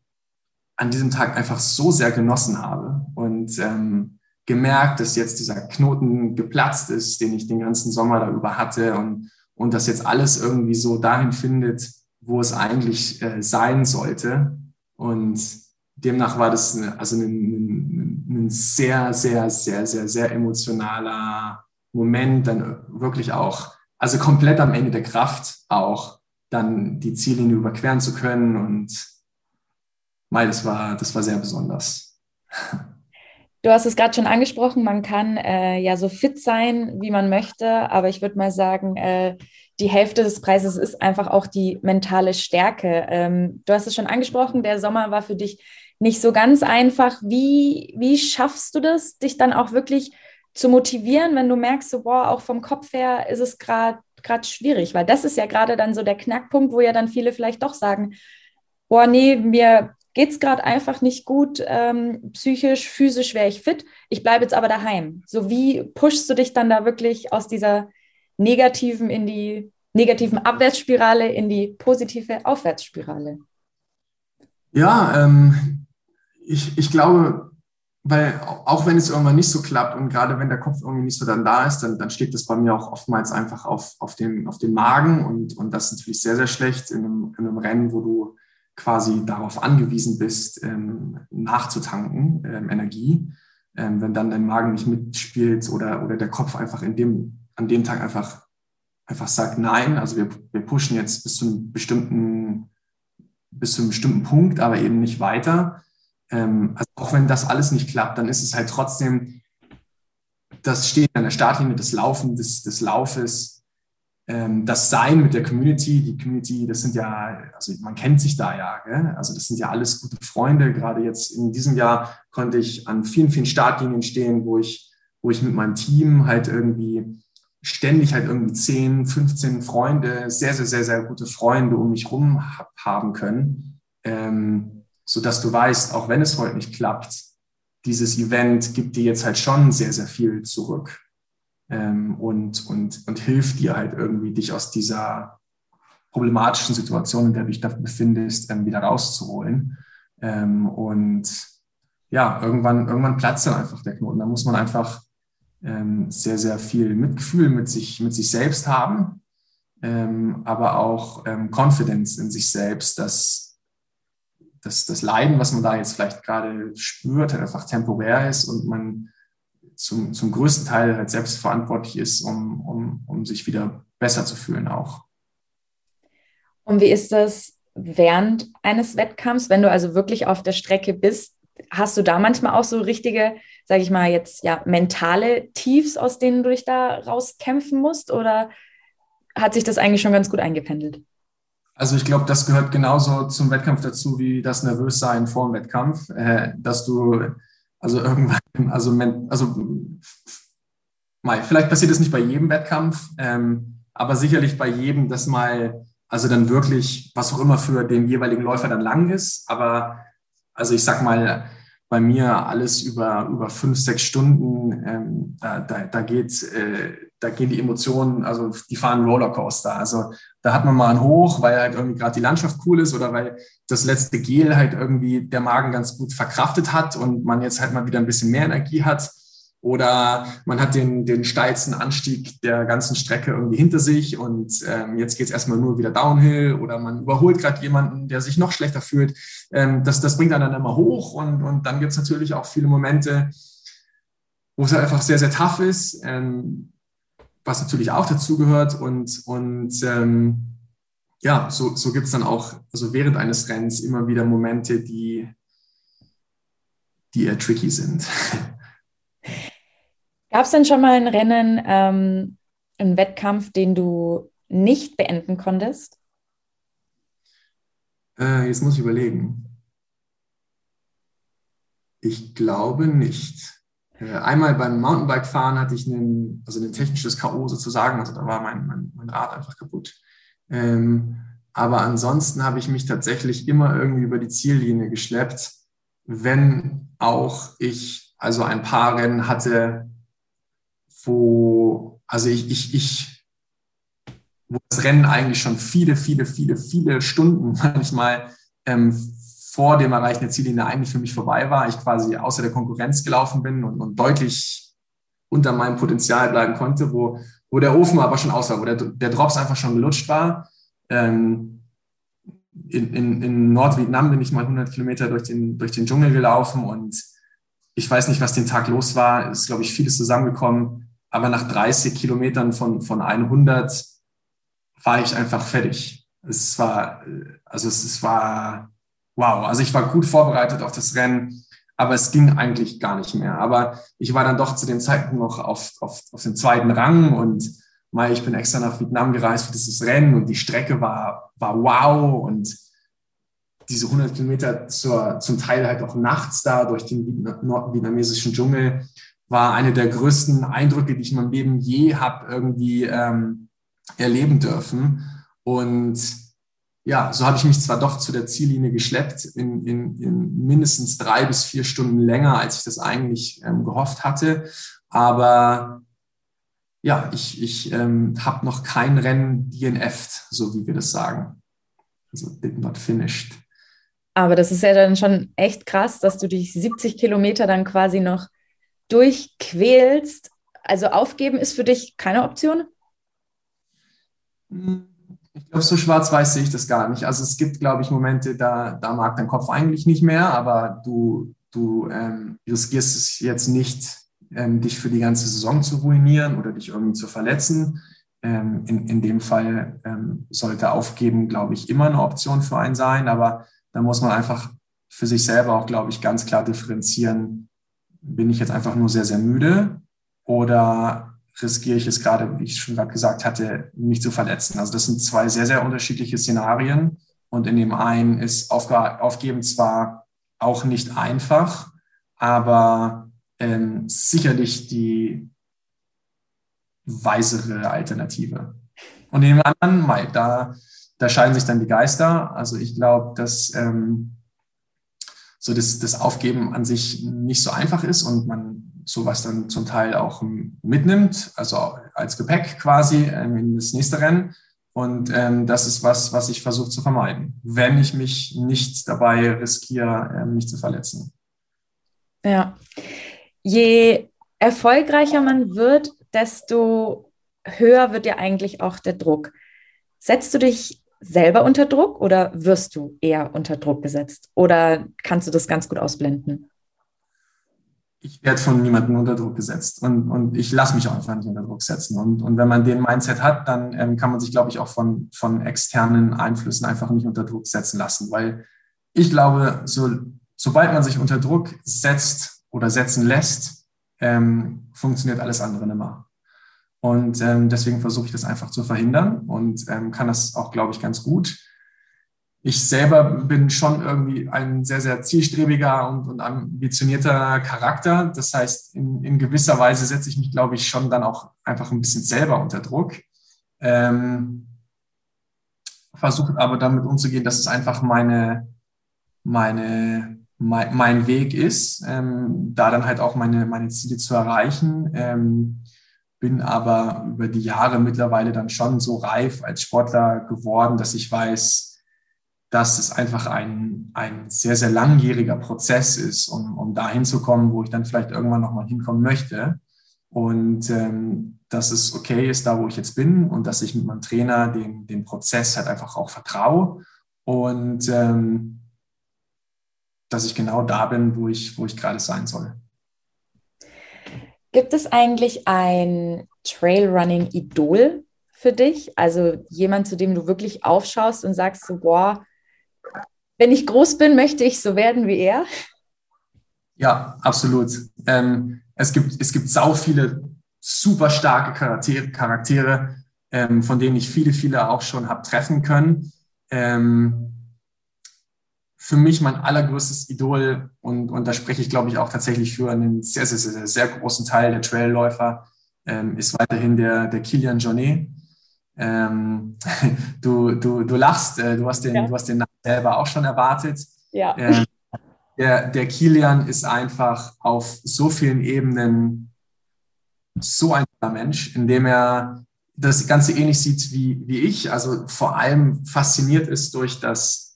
an diesem Tag einfach so sehr genossen habe und ähm, gemerkt, dass jetzt dieser Knoten geplatzt ist, den ich den ganzen Sommer darüber hatte und und das jetzt alles irgendwie so dahin findet, wo es eigentlich äh, sein sollte. Und demnach war das eine, also ein, ein, sehr, sehr, sehr, sehr, sehr emotionaler Moment, dann wirklich auch, also komplett am Ende der Kraft auch, dann die Ziellinie überqueren zu können. Und mal, das war, das war sehr besonders. Du hast es gerade schon angesprochen, man kann äh, ja so fit sein, wie man möchte, aber ich würde mal sagen, äh, die Hälfte des Preises ist einfach auch die mentale Stärke. Ähm, du hast es schon angesprochen, der Sommer war für dich nicht so ganz einfach. Wie, wie schaffst du das, dich dann auch wirklich zu motivieren, wenn du merkst, so, boah, auch vom Kopf her ist es gerade gerade schwierig, weil das ist ja gerade dann so der Knackpunkt, wo ja dann viele vielleicht doch sagen, boah, nee, mir geht es gerade einfach nicht gut, ähm, psychisch, physisch wäre ich fit, ich bleibe jetzt aber daheim. So wie pushst du dich dann da wirklich aus dieser negativen in die negativen Abwärtsspirale in die positive Aufwärtsspirale? Ja, ähm, ich, ich glaube, weil auch wenn es irgendwann nicht so klappt und gerade wenn der Kopf irgendwie nicht so dann da ist, dann, dann steht das bei mir auch oftmals einfach auf, auf, den, auf den Magen und, und das ist natürlich sehr, sehr schlecht in einem, in einem Rennen, wo du quasi darauf angewiesen bist, ähm, nachzutanken, ähm, Energie. Ähm, wenn dann dein Magen nicht mitspielt oder, oder der Kopf einfach in dem, an dem Tag einfach, einfach sagt, nein, also wir, wir pushen jetzt bis zu einem bestimmten, bis zu einem bestimmten Punkt, aber eben nicht weiter. Ähm, also auch wenn das alles nicht klappt, dann ist es halt trotzdem das Stehen an der Startlinie, das Laufen des, des Laufes, das Sein mit der Community, die Community, das sind ja, also man kennt sich da ja, gell? also das sind ja alles gute Freunde. Gerade jetzt in diesem Jahr konnte ich an vielen, vielen Startlinien stehen, wo ich, wo ich mit meinem Team halt irgendwie ständig halt irgendwie 10, 15 Freunde, sehr, sehr, sehr, sehr gute Freunde um mich rum haben können, ähm, sodass du weißt, auch wenn es heute nicht klappt, dieses Event gibt dir jetzt halt schon sehr, sehr viel zurück ähm, und, und, und hilft dir halt irgendwie, dich aus dieser problematischen Situation, in der du dich da befindest, ähm, wieder rauszuholen. Ähm, und ja, irgendwann, irgendwann platzt dann einfach der Knoten. Da muss man einfach ähm, sehr, sehr viel Mitgefühl mit sich, mit sich selbst haben, ähm, aber auch ähm, Confidence in sich selbst, dass, dass das Leiden, was man da jetzt vielleicht gerade spürt, halt einfach temporär ist und man zum, zum größten Teil halt selbst verantwortlich ist, um, um, um sich wieder besser zu fühlen auch. Und wie ist das während eines Wettkampfs, wenn du also wirklich auf der Strecke bist? Hast du da manchmal auch so richtige, sage ich mal jetzt, ja, mentale Tiefs, aus denen du dich da rauskämpfen musst? Oder hat sich das eigentlich schon ganz gut eingependelt? Also ich glaube, das gehört genauso zum Wettkampf dazu wie das Nervössein vor dem Wettkampf, äh, dass du also irgendwann, also, also mal, vielleicht passiert es nicht bei jedem Wettkampf, ähm, aber sicherlich bei jedem, dass mal, also dann wirklich, was auch immer für den jeweiligen Läufer dann lang ist, aber also ich sag mal, bei mir alles über, über fünf, sechs Stunden, ähm, da, da, da geht, äh, da gehen die Emotionen, also die fahren Rollercoaster. Also da hat man mal einen Hoch, weil halt irgendwie gerade die Landschaft cool ist oder weil das letzte Gel halt irgendwie der Magen ganz gut verkraftet hat und man jetzt halt mal wieder ein bisschen mehr Energie hat. Oder man hat den, den steilsten Anstieg der ganzen Strecke irgendwie hinter sich und ähm, jetzt geht es erstmal nur wieder downhill oder man überholt gerade jemanden, der sich noch schlechter fühlt. Ähm, das, das bringt einen dann immer hoch und, und dann gibt es natürlich auch viele Momente, wo es halt einfach sehr, sehr tough ist. Ähm, was natürlich auch dazugehört. Und, und ähm, ja, so, so gibt es dann auch, also während eines Rennens immer wieder Momente, die, die eher tricky sind. Gab es denn schon mal ein Rennen, ähm, einen Wettkampf, den du nicht beenden konntest? Äh, jetzt muss ich überlegen. Ich glaube nicht. Äh, einmal beim Mountainbike-Fahren hatte ich einen, also ein technisches K.O. sozusagen, also da war mein, mein, mein Rad einfach kaputt. Ähm, aber ansonsten habe ich mich tatsächlich immer irgendwie über die Ziellinie geschleppt, wenn auch ich also ein paar Rennen hatte, wo, also ich, ich, ich, wo das Rennen eigentlich schon viele, viele, viele, viele Stunden manchmal ähm, vor dem Erreichen der Ziellinie eigentlich für mich vorbei war. Ich quasi außer der Konkurrenz gelaufen bin und, und deutlich unter meinem Potenzial bleiben konnte, wo, wo der Ofen aber schon aus war, wo der, der Drops einfach schon gelutscht war. Ähm, in, in, in Nordvietnam bin ich mal 100 Kilometer durch den, durch den Dschungel gelaufen und ich weiß nicht, was den Tag los war. Es ist, glaube ich, vieles zusammengekommen. Aber nach 30 Kilometern von, von 100 war ich einfach fertig. Es war, also es, es war, wow, also ich war gut vorbereitet auf das Rennen, aber es ging eigentlich gar nicht mehr. Aber ich war dann doch zu dem Zeitpunkt noch auf, auf, auf dem zweiten Rang und mal, ich bin extra nach Vietnam gereist für dieses Rennen und die Strecke war, war wow und diese 100 Kilometer zur, zum Teil halt auch nachts da durch den nordvietnamesischen Dschungel war eine der größten Eindrücke, die ich in meinem Leben je habe irgendwie ähm, erleben dürfen. Und ja, so habe ich mich zwar doch zu der Ziellinie geschleppt, in, in, in mindestens drei bis vier Stunden länger, als ich das eigentlich ähm, gehofft hatte. Aber ja, ich, ich ähm, habe noch kein Rennen DNF'd, so wie wir das sagen. Also did not finished. Aber das ist ja dann schon echt krass, dass du dich 70 Kilometer dann quasi noch durchquälst. Also aufgeben ist für dich keine Option? Ich glaube, so schwarz-weiß sehe ich das gar nicht. Also es gibt, glaube ich, Momente, da, da mag dein Kopf eigentlich nicht mehr, aber du, du ähm, riskierst es jetzt nicht, ähm, dich für die ganze Saison zu ruinieren oder dich irgendwie zu verletzen. Ähm, in, in dem Fall ähm, sollte Aufgeben, glaube ich, immer eine Option für einen sein, aber da muss man einfach für sich selber auch, glaube ich, ganz klar differenzieren, bin ich jetzt einfach nur sehr, sehr müde oder riskiere ich es gerade, wie ich schon gerade gesagt hatte, mich zu verletzen. Also das sind zwei sehr, sehr unterschiedliche Szenarien. Und in dem einen ist Aufgeben zwar auch nicht einfach, aber ähm, sicherlich die weisere Alternative. Und in dem anderen, da, da scheiden sich dann die Geister. Also ich glaube, dass ähm, so das, das Aufgeben an sich nicht so einfach ist und man sowas dann zum Teil auch mitnimmt, also als Gepäck quasi ähm, in das nächste Rennen. Und ähm, das ist was, was ich versuche zu vermeiden, wenn ich mich nicht dabei riskiere, ähm, mich zu verletzen. Ja. Je erfolgreicher man wird, desto höher wird ja eigentlich auch der Druck. Setzt du dich selber unter Druck oder wirst du eher unter Druck gesetzt? Oder kannst du das ganz gut ausblenden? Ich werde von niemandem unter Druck gesetzt und, und ich lasse mich auch einfach nicht unter Druck setzen. Und, und wenn man den Mindset hat, dann ähm, kann man sich, glaube ich, auch von, von externen Einflüssen einfach nicht unter Druck setzen lassen. Weil ich glaube, so, sobald man sich unter Druck setzt oder setzen lässt, ähm, funktioniert alles andere nicht. Und ähm, deswegen versuche ich das einfach zu verhindern und ähm, kann das auch, glaube ich, ganz gut ich selber bin schon irgendwie ein sehr, sehr zielstrebiger und, und ambitionierter Charakter. Das heißt, in, in, gewisser Weise setze ich mich, glaube ich, schon dann auch einfach ein bisschen selber unter Druck. Ähm, Versuche aber damit umzugehen, dass es einfach meine, meine, mein, mein Weg ist, ähm, da dann halt auch meine, meine Ziele zu erreichen. Ähm, bin aber über die Jahre mittlerweile dann schon so reif als Sportler geworden, dass ich weiß, dass es einfach ein, ein sehr, sehr langjähriger Prozess ist, um, um dahin zu kommen, wo ich dann vielleicht irgendwann nochmal hinkommen möchte. Und ähm, dass es okay ist, da wo ich jetzt bin und dass ich mit meinem Trainer den, den Prozess halt einfach auch vertraue und ähm, dass ich genau da bin, wo ich, wo ich gerade sein soll. Gibt es eigentlich ein Trailrunning-Idol für dich? Also jemand, zu dem du wirklich aufschaust und sagst so, boah, wenn ich groß bin, möchte ich so werden wie er? Ja, absolut. Ähm, es, gibt, es gibt sau viele super starke Charaktere, Charaktere ähm, von denen ich viele, viele auch schon habe treffen können. Ähm, für mich mein allergrößtes Idol, und, und da spreche ich, glaube ich, auch tatsächlich für einen sehr, sehr, sehr, sehr großen Teil der Trailläufer, ähm, ist weiterhin der, der Kilian Jornet. Ähm, du, du, du lachst, äh, du, hast den, ja. du hast den Namen selber auch schon erwartet. Ja. Ähm, der, der Kilian ist einfach auf so vielen Ebenen so ein Mensch, indem er das Ganze ähnlich sieht wie, wie ich, also vor allem fasziniert ist durch das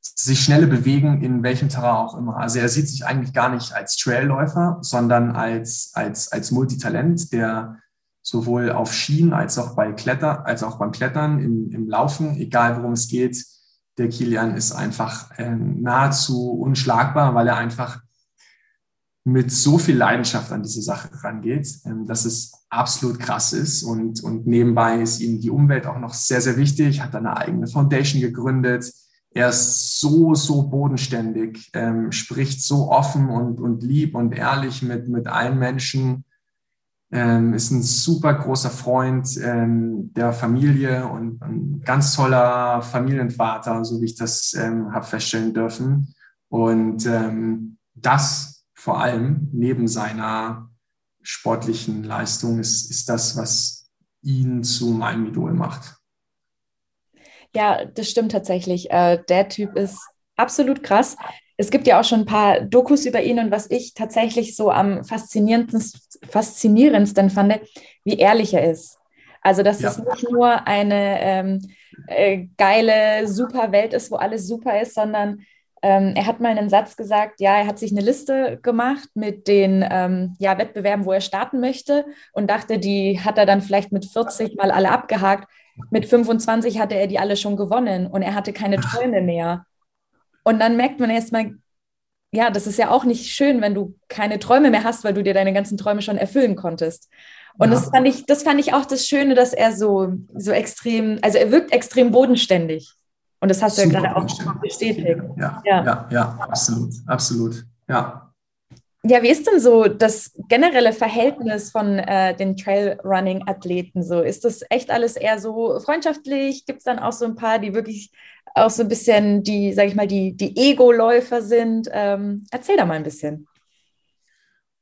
sich schnelle Bewegen in welchem Terrain auch immer. Also er sieht sich eigentlich gar nicht als Trailläufer, sondern als, als, als Multitalent, der sowohl auf Schienen als auch bei Kletter, als auch beim Klettern, im, im Laufen, egal worum es geht. Der Kilian ist einfach äh, nahezu unschlagbar, weil er einfach mit so viel Leidenschaft an diese Sache rangeht, ähm, dass es absolut krass ist. Und, und nebenbei ist ihm die Umwelt auch noch sehr, sehr wichtig, hat eine eigene Foundation gegründet. Er ist so, so bodenständig, ähm, spricht so offen und, und lieb und ehrlich mit, mit allen Menschen ähm, ist ein super großer Freund ähm, der Familie und ein ganz toller Familienvater, so wie ich das ähm, habe feststellen dürfen. Und ähm, das vor allem neben seiner sportlichen Leistung ist, ist das, was ihn zu meinem Idol macht. Ja, das stimmt tatsächlich. Äh, der Typ ist absolut krass. Es gibt ja auch schon ein paar Dokus über ihn und was ich tatsächlich so am faszinierendsten, faszinierendsten fand, wie ehrlich er ist. Also, dass ja. es nicht nur eine ähm, äh, geile, super Welt ist, wo alles super ist, sondern ähm, er hat mal einen Satz gesagt, ja, er hat sich eine Liste gemacht mit den ähm, ja, Wettbewerben, wo er starten möchte und dachte, die hat er dann vielleicht mit 40 mal alle abgehakt. Mit 25 hatte er die alle schon gewonnen und er hatte keine Träume mehr. Und dann merkt man erstmal, ja, das ist ja auch nicht schön, wenn du keine Träume mehr hast, weil du dir deine ganzen Träume schon erfüllen konntest. Und ja. das fand ich, das fand ich auch das Schöne, dass er so, so extrem, also er wirkt extrem bodenständig. Und das hast du Super ja gerade auch bestätigt. Ja, ja, ja, ja, absolut, absolut. Ja. Ja, wie ist denn so das generelle Verhältnis von äh, den Trailrunning-Athleten so? Ist das echt alles eher so freundschaftlich? Gibt es dann auch so ein paar, die wirklich auch so ein bisschen die, sag ich mal, die, die Ego-Läufer sind? Ähm, erzähl da mal ein bisschen.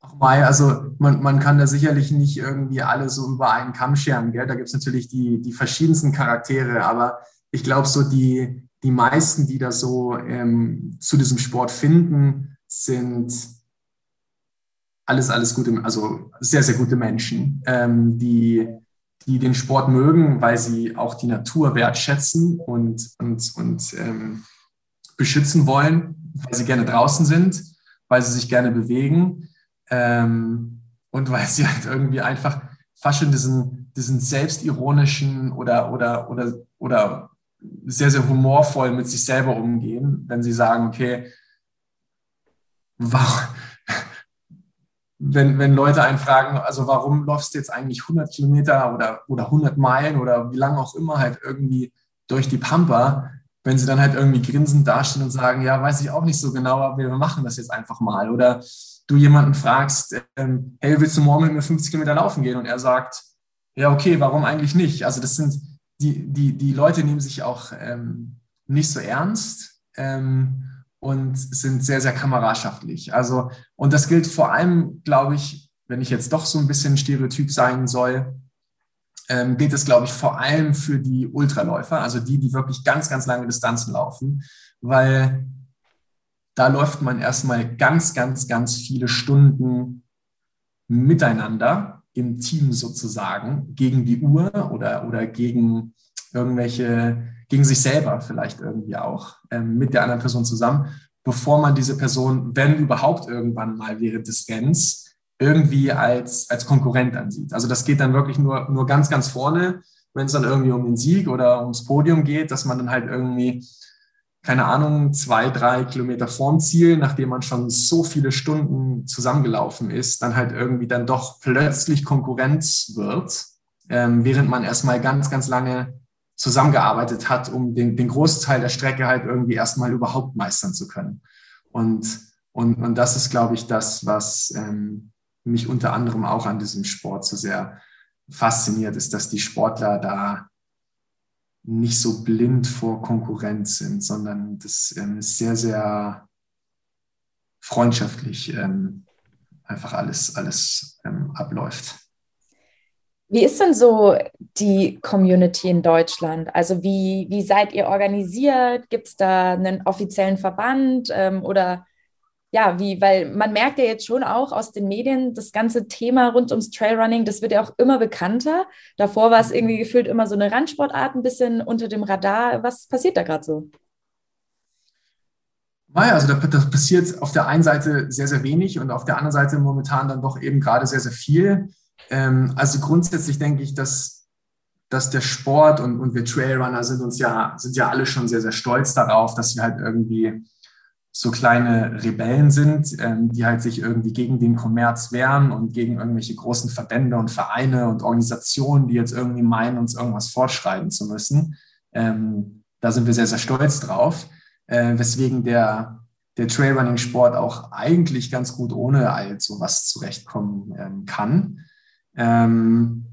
Ach Mai, also man, man kann da sicherlich nicht irgendwie alle so über einen Kamm scheren, gell? Da gibt es natürlich die, die verschiedensten Charaktere, aber ich glaube, so die, die meisten, die da so ähm, zu diesem Sport finden, sind alles, alles gute, also sehr, sehr gute Menschen, ähm, die, die den Sport mögen, weil sie auch die Natur wertschätzen und, und, und ähm, beschützen wollen, weil sie gerne draußen sind, weil sie sich gerne bewegen ähm, und weil sie halt irgendwie einfach fast schon diesen, diesen selbstironischen oder, oder, oder, oder sehr, sehr humorvoll mit sich selber umgehen, wenn sie sagen, okay, warum, wenn, wenn Leute einen fragen, also warum läufst du jetzt eigentlich 100 Kilometer oder, oder 100 Meilen oder wie lange auch immer halt irgendwie durch die Pampa, wenn sie dann halt irgendwie grinsend dastehen und sagen, ja, weiß ich auch nicht so genau, aber wir machen das jetzt einfach mal. Oder du jemanden fragst, ähm, hey, willst du morgen mit mir 50 Kilometer laufen gehen? Und er sagt, ja, okay, warum eigentlich nicht? Also das sind, die, die, die Leute nehmen sich auch ähm, nicht so ernst ähm, und sind sehr, sehr kameradschaftlich. Also, und das gilt vor allem, glaube ich, wenn ich jetzt doch so ein bisschen Stereotyp sein soll, ähm, gilt es, glaube ich, vor allem für die Ultraläufer, also die, die wirklich ganz, ganz lange Distanzen laufen, weil da läuft man erstmal ganz, ganz, ganz viele Stunden miteinander im Team sozusagen gegen die Uhr oder, oder gegen irgendwelche, gegen sich selber vielleicht irgendwie auch ähm, mit der anderen Person zusammen, bevor man diese Person, wenn überhaupt irgendwann mal während des Scans, irgendwie als, als Konkurrent ansieht. Also das geht dann wirklich nur, nur ganz, ganz vorne, wenn es dann irgendwie um den Sieg oder ums Podium geht, dass man dann halt irgendwie keine Ahnung, zwei, drei Kilometer vorm Ziel, nachdem man schon so viele Stunden zusammengelaufen ist, dann halt irgendwie dann doch plötzlich Konkurrenz wird, ähm, während man erstmal ganz, ganz lange zusammengearbeitet hat, um den, den Großteil der Strecke halt irgendwie erstmal überhaupt meistern zu können. Und, und, und das ist, glaube ich, das, was ähm, mich unter anderem auch an diesem Sport so sehr fasziniert, ist, dass die Sportler da nicht so blind vor Konkurrenz sind, sondern das ähm, sehr, sehr freundschaftlich ähm, einfach alles, alles ähm, abläuft. Wie ist denn so die Community in Deutschland? Also wie, wie seid ihr organisiert? Gibt es da einen offiziellen Verband ähm, oder ja, wie, weil man merkt ja jetzt schon auch aus den Medien, das ganze Thema rund ums Trailrunning, das wird ja auch immer bekannter. Davor war es mhm. irgendwie gefühlt immer so eine Randsportart, ein bisschen unter dem Radar. Was passiert da gerade so? Naja, also da, da, passiert auf der einen Seite sehr, sehr wenig und auf der anderen Seite momentan dann doch eben gerade sehr, sehr viel. Ähm, also grundsätzlich denke ich, dass, dass der Sport und, und wir Trailrunner sind uns ja, sind ja alle schon sehr, sehr stolz darauf, dass wir halt irgendwie so kleine Rebellen sind, ähm, die halt sich irgendwie gegen den Kommerz wehren und gegen irgendwelche großen Verbände und Vereine und Organisationen, die jetzt irgendwie meinen, uns irgendwas fortschreiben zu müssen. Ähm, da sind wir sehr, sehr stolz drauf, äh, weswegen der, der Trailrunning-Sport auch eigentlich ganz gut ohne all sowas zurechtkommen ähm, kann. Ähm,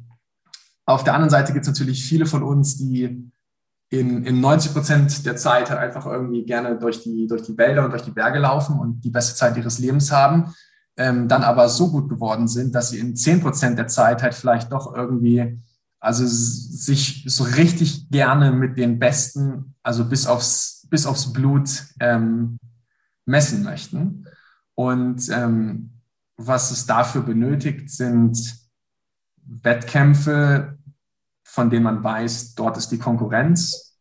auf der anderen Seite gibt es natürlich viele von uns, die in, in 90 Prozent der Zeit halt einfach irgendwie gerne durch die, durch die Wälder und durch die Berge laufen und die beste Zeit ihres Lebens haben, ähm, dann aber so gut geworden sind, dass sie in 10 Prozent der Zeit halt vielleicht doch irgendwie Also sich so richtig gerne mit den Besten, also bis aufs, bis aufs Blut ähm, messen möchten. Und ähm, was es dafür benötigt, sind Wettkämpfe, von denen man weiß, dort ist die Konkurrenz.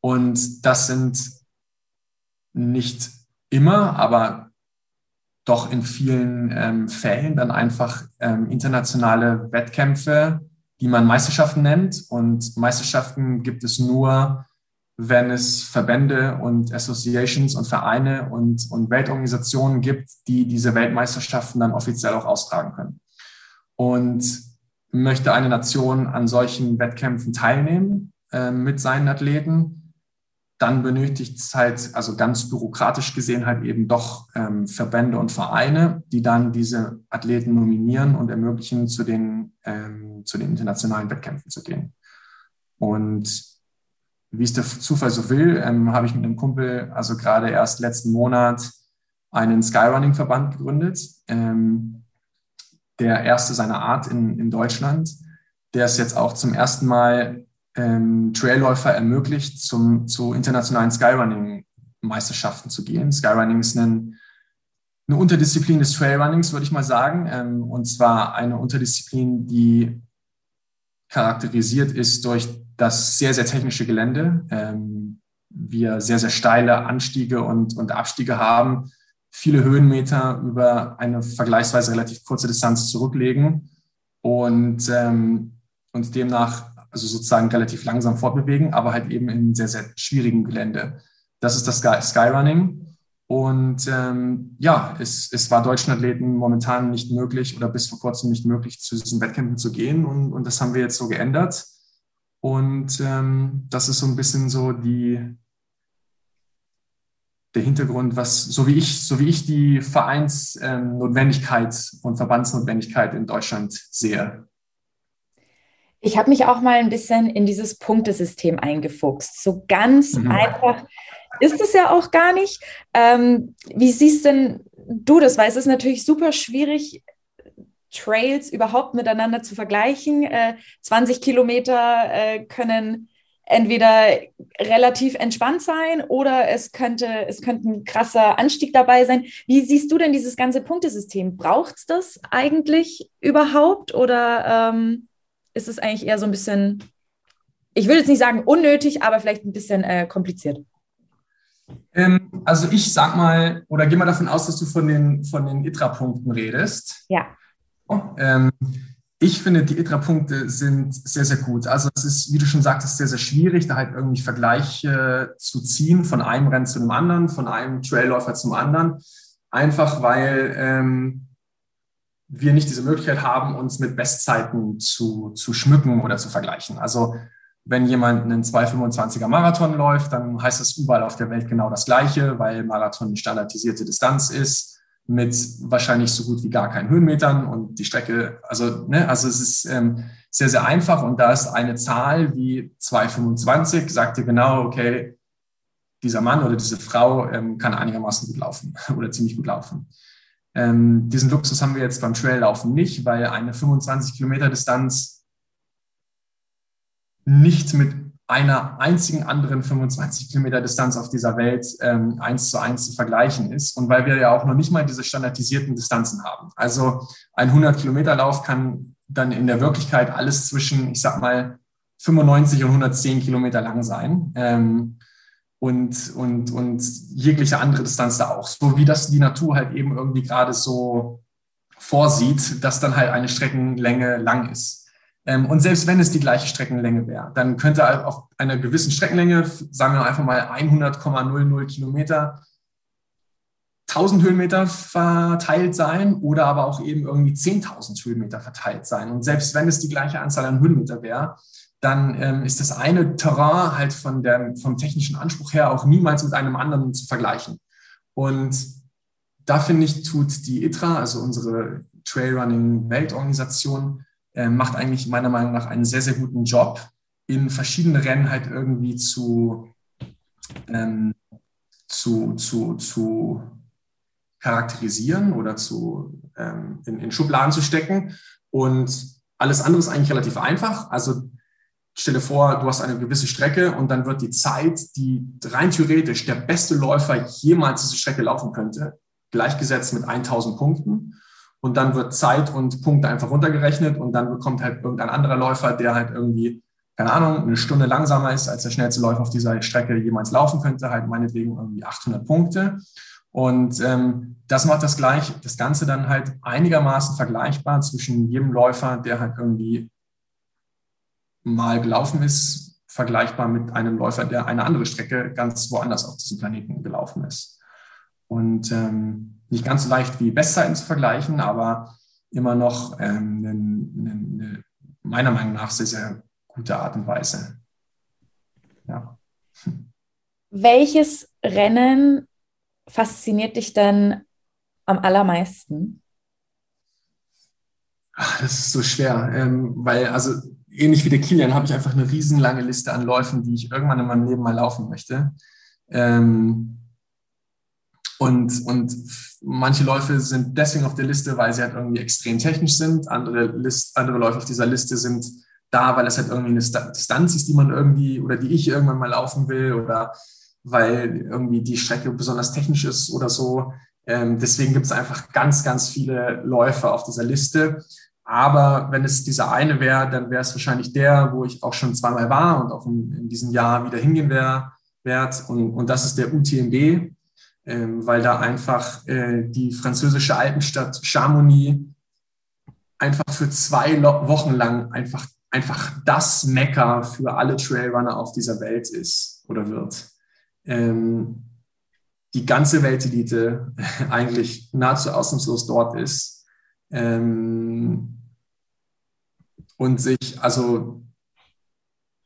Und das sind nicht immer, aber doch in vielen ähm, Fällen dann einfach ähm, internationale Wettkämpfe, die man Meisterschaften nennt. Und Meisterschaften gibt es nur, wenn es Verbände und Associations und Vereine und, und Weltorganisationen gibt, die diese Weltmeisterschaften dann offiziell auch austragen können. Und möchte eine Nation an solchen Wettkämpfen teilnehmen äh, mit seinen Athleten, dann benötigt es halt, also ganz bürokratisch gesehen halt eben doch ähm, Verbände und Vereine, die dann diese Athleten nominieren und ermöglichen, zu den, ähm, zu den internationalen Wettkämpfen zu gehen. Und wie es der Zufall so will, ähm, habe ich mit einem Kumpel, also gerade erst letzten Monat, einen Skyrunning-Verband gegründet. Ähm, der erste seiner Art in, in Deutschland, der es jetzt auch zum ersten Mal ähm, Trailläufer ermöglicht, zum, zu internationalen Skyrunning-Meisterschaften zu gehen. Skyrunning ist ein, eine Unterdisziplin des Trailrunnings, würde ich mal sagen. Ähm, und zwar eine Unterdisziplin, die charakterisiert ist durch das sehr, sehr technische Gelände. Ähm, wir sehr, sehr steile Anstiege und, und Abstiege haben, viele Höhenmeter über eine vergleichsweise relativ kurze Distanz zurücklegen und ähm, uns demnach also sozusagen relativ langsam fortbewegen, aber halt eben in sehr, sehr schwierigem Gelände. Das ist das Sky Skyrunning. Und ähm, ja, es, es war deutschen Athleten momentan nicht möglich oder bis vor kurzem nicht möglich, zu diesen Wettkämpfen zu gehen. Und, und das haben wir jetzt so geändert. Und ähm, das ist so ein bisschen so die, der Hintergrund, was, so wie ich, so wie ich die Vereinsnotwendigkeit ähm, und Verbandsnotwendigkeit in Deutschland sehe. Ich habe mich auch mal ein bisschen in dieses Punktesystem eingefuchst. So ganz mhm. einfach ist es ja auch gar nicht. Ähm, wie siehst denn du das? Weil es ist natürlich super schwierig, Trails überhaupt miteinander zu vergleichen. Äh, 20 Kilometer äh, können entweder relativ entspannt sein oder es könnte, es könnte ein krasser Anstieg dabei sein. Wie siehst du denn dieses ganze Punktesystem? Braucht es das eigentlich überhaupt oder ähm, ist es eigentlich eher so ein bisschen, ich will jetzt nicht sagen unnötig, aber vielleicht ein bisschen äh, kompliziert? Ähm, also ich sag mal, oder geh mal davon aus, dass du von den, von den ITRA-Punkten redest. Ja. Oh, ähm, ich finde, die ITRA-Punkte sind sehr, sehr gut. Also es ist, wie du schon sagtest, sehr, sehr schwierig, da halt irgendwie Vergleiche zu ziehen von einem Rennen zu einem anderen, von einem Trailläufer zum anderen. Einfach weil ähm, wir nicht diese Möglichkeit haben, uns mit Bestzeiten zu, zu schmücken oder zu vergleichen. Also wenn jemand einen 225er Marathon läuft, dann heißt das überall auf der Welt genau das Gleiche, weil Marathon eine standardisierte Distanz ist mit wahrscheinlich so gut wie gar keinen Höhenmetern und die Strecke, also, ne, also es ist ähm, sehr, sehr einfach und da ist eine Zahl wie 225, sagt dir genau, okay, dieser Mann oder diese Frau ähm, kann einigermaßen gut laufen oder ziemlich gut laufen. Ähm, diesen Luxus haben wir jetzt beim Traillaufen nicht, weil eine 25 Kilometer Distanz nicht mit einer einzigen anderen 25 Kilometer Distanz auf dieser Welt ähm, eins zu eins zu vergleichen ist und weil wir ja auch noch nicht mal diese standardisierten Distanzen haben. Also ein 100 Kilometer Lauf kann dann in der Wirklichkeit alles zwischen, ich sag mal, 95 und 110 Kilometer lang sein. Ähm, und, und, und jegliche andere Distanz da auch. So wie das die Natur halt eben irgendwie gerade so vorsieht, dass dann halt eine Streckenlänge lang ist. Ähm, und selbst wenn es die gleiche Streckenlänge wäre, dann könnte auf einer gewissen Streckenlänge, sagen wir einfach mal 100,00 Kilometer, 1000 Höhenmeter verteilt sein oder aber auch eben irgendwie 10.000 Höhenmeter verteilt sein. Und selbst wenn es die gleiche Anzahl an Höhenmeter wäre, dann ähm, ist das eine Terrain halt von der, vom technischen Anspruch her auch niemals mit einem anderen zu vergleichen. Und da finde ich, tut die ITRA, also unsere Trailrunning-Weltorganisation, äh, macht eigentlich meiner Meinung nach einen sehr, sehr guten Job, in verschiedene Rennen halt irgendwie zu, ähm, zu, zu, zu charakterisieren oder zu, ähm, in, in Schubladen zu stecken und alles andere ist eigentlich relativ einfach. Also stelle vor, du hast eine gewisse Strecke und dann wird die Zeit, die rein theoretisch der beste Läufer jemals diese Strecke laufen könnte, gleichgesetzt mit 1000 Punkten. Und dann wird Zeit und Punkte einfach runtergerechnet und dann bekommt halt irgendein anderer Läufer, der halt irgendwie, keine Ahnung, eine Stunde langsamer ist als der schnellste Läufer auf dieser Strecke jemals laufen könnte, halt meinetwegen irgendwie 800 Punkte. Und ähm, das macht das gleich, das Ganze dann halt einigermaßen vergleichbar zwischen jedem Läufer, der halt irgendwie mal gelaufen ist, vergleichbar mit einem Läufer, der eine andere Strecke ganz woanders auf diesem Planeten gelaufen ist. Und ähm, nicht ganz so leicht wie Bestzeiten zu vergleichen, aber immer noch ähm, eine, eine, meiner Meinung nach sehr, sehr gute Art und Weise. Ja. Welches Rennen fasziniert dich denn am allermeisten? Ach, das ist so schwer, ähm, weil also ähnlich wie der Kilian habe ich einfach eine riesenlange Liste an Läufen, die ich irgendwann in meinem Leben mal laufen möchte. Ähm, und, und manche Läufe sind deswegen auf der Liste, weil sie halt irgendwie extrem technisch sind. Andere, List, andere Läufe auf dieser Liste sind da, weil es halt irgendwie eine Distanz ist, die man irgendwie oder die ich irgendwann mal laufen will oder weil irgendwie die Strecke besonders technisch ist oder so. Ähm, deswegen gibt es einfach ganz, ganz viele Läufe auf dieser Liste. Aber wenn es dieser eine wäre, dann wäre es wahrscheinlich der, wo ich auch schon zweimal war und auch in, in diesem Jahr wieder hingehen werde. Und, und das ist der UTMB, ähm, weil da einfach äh, die französische Alpenstadt Chamonix einfach für zwei Wochen lang einfach, einfach das Mecker für alle Trailrunner auf dieser Welt ist oder wird. Ähm, die ganze Weltelite eigentlich nahezu ausnahmslos dort ist. Ähm, und sich, also,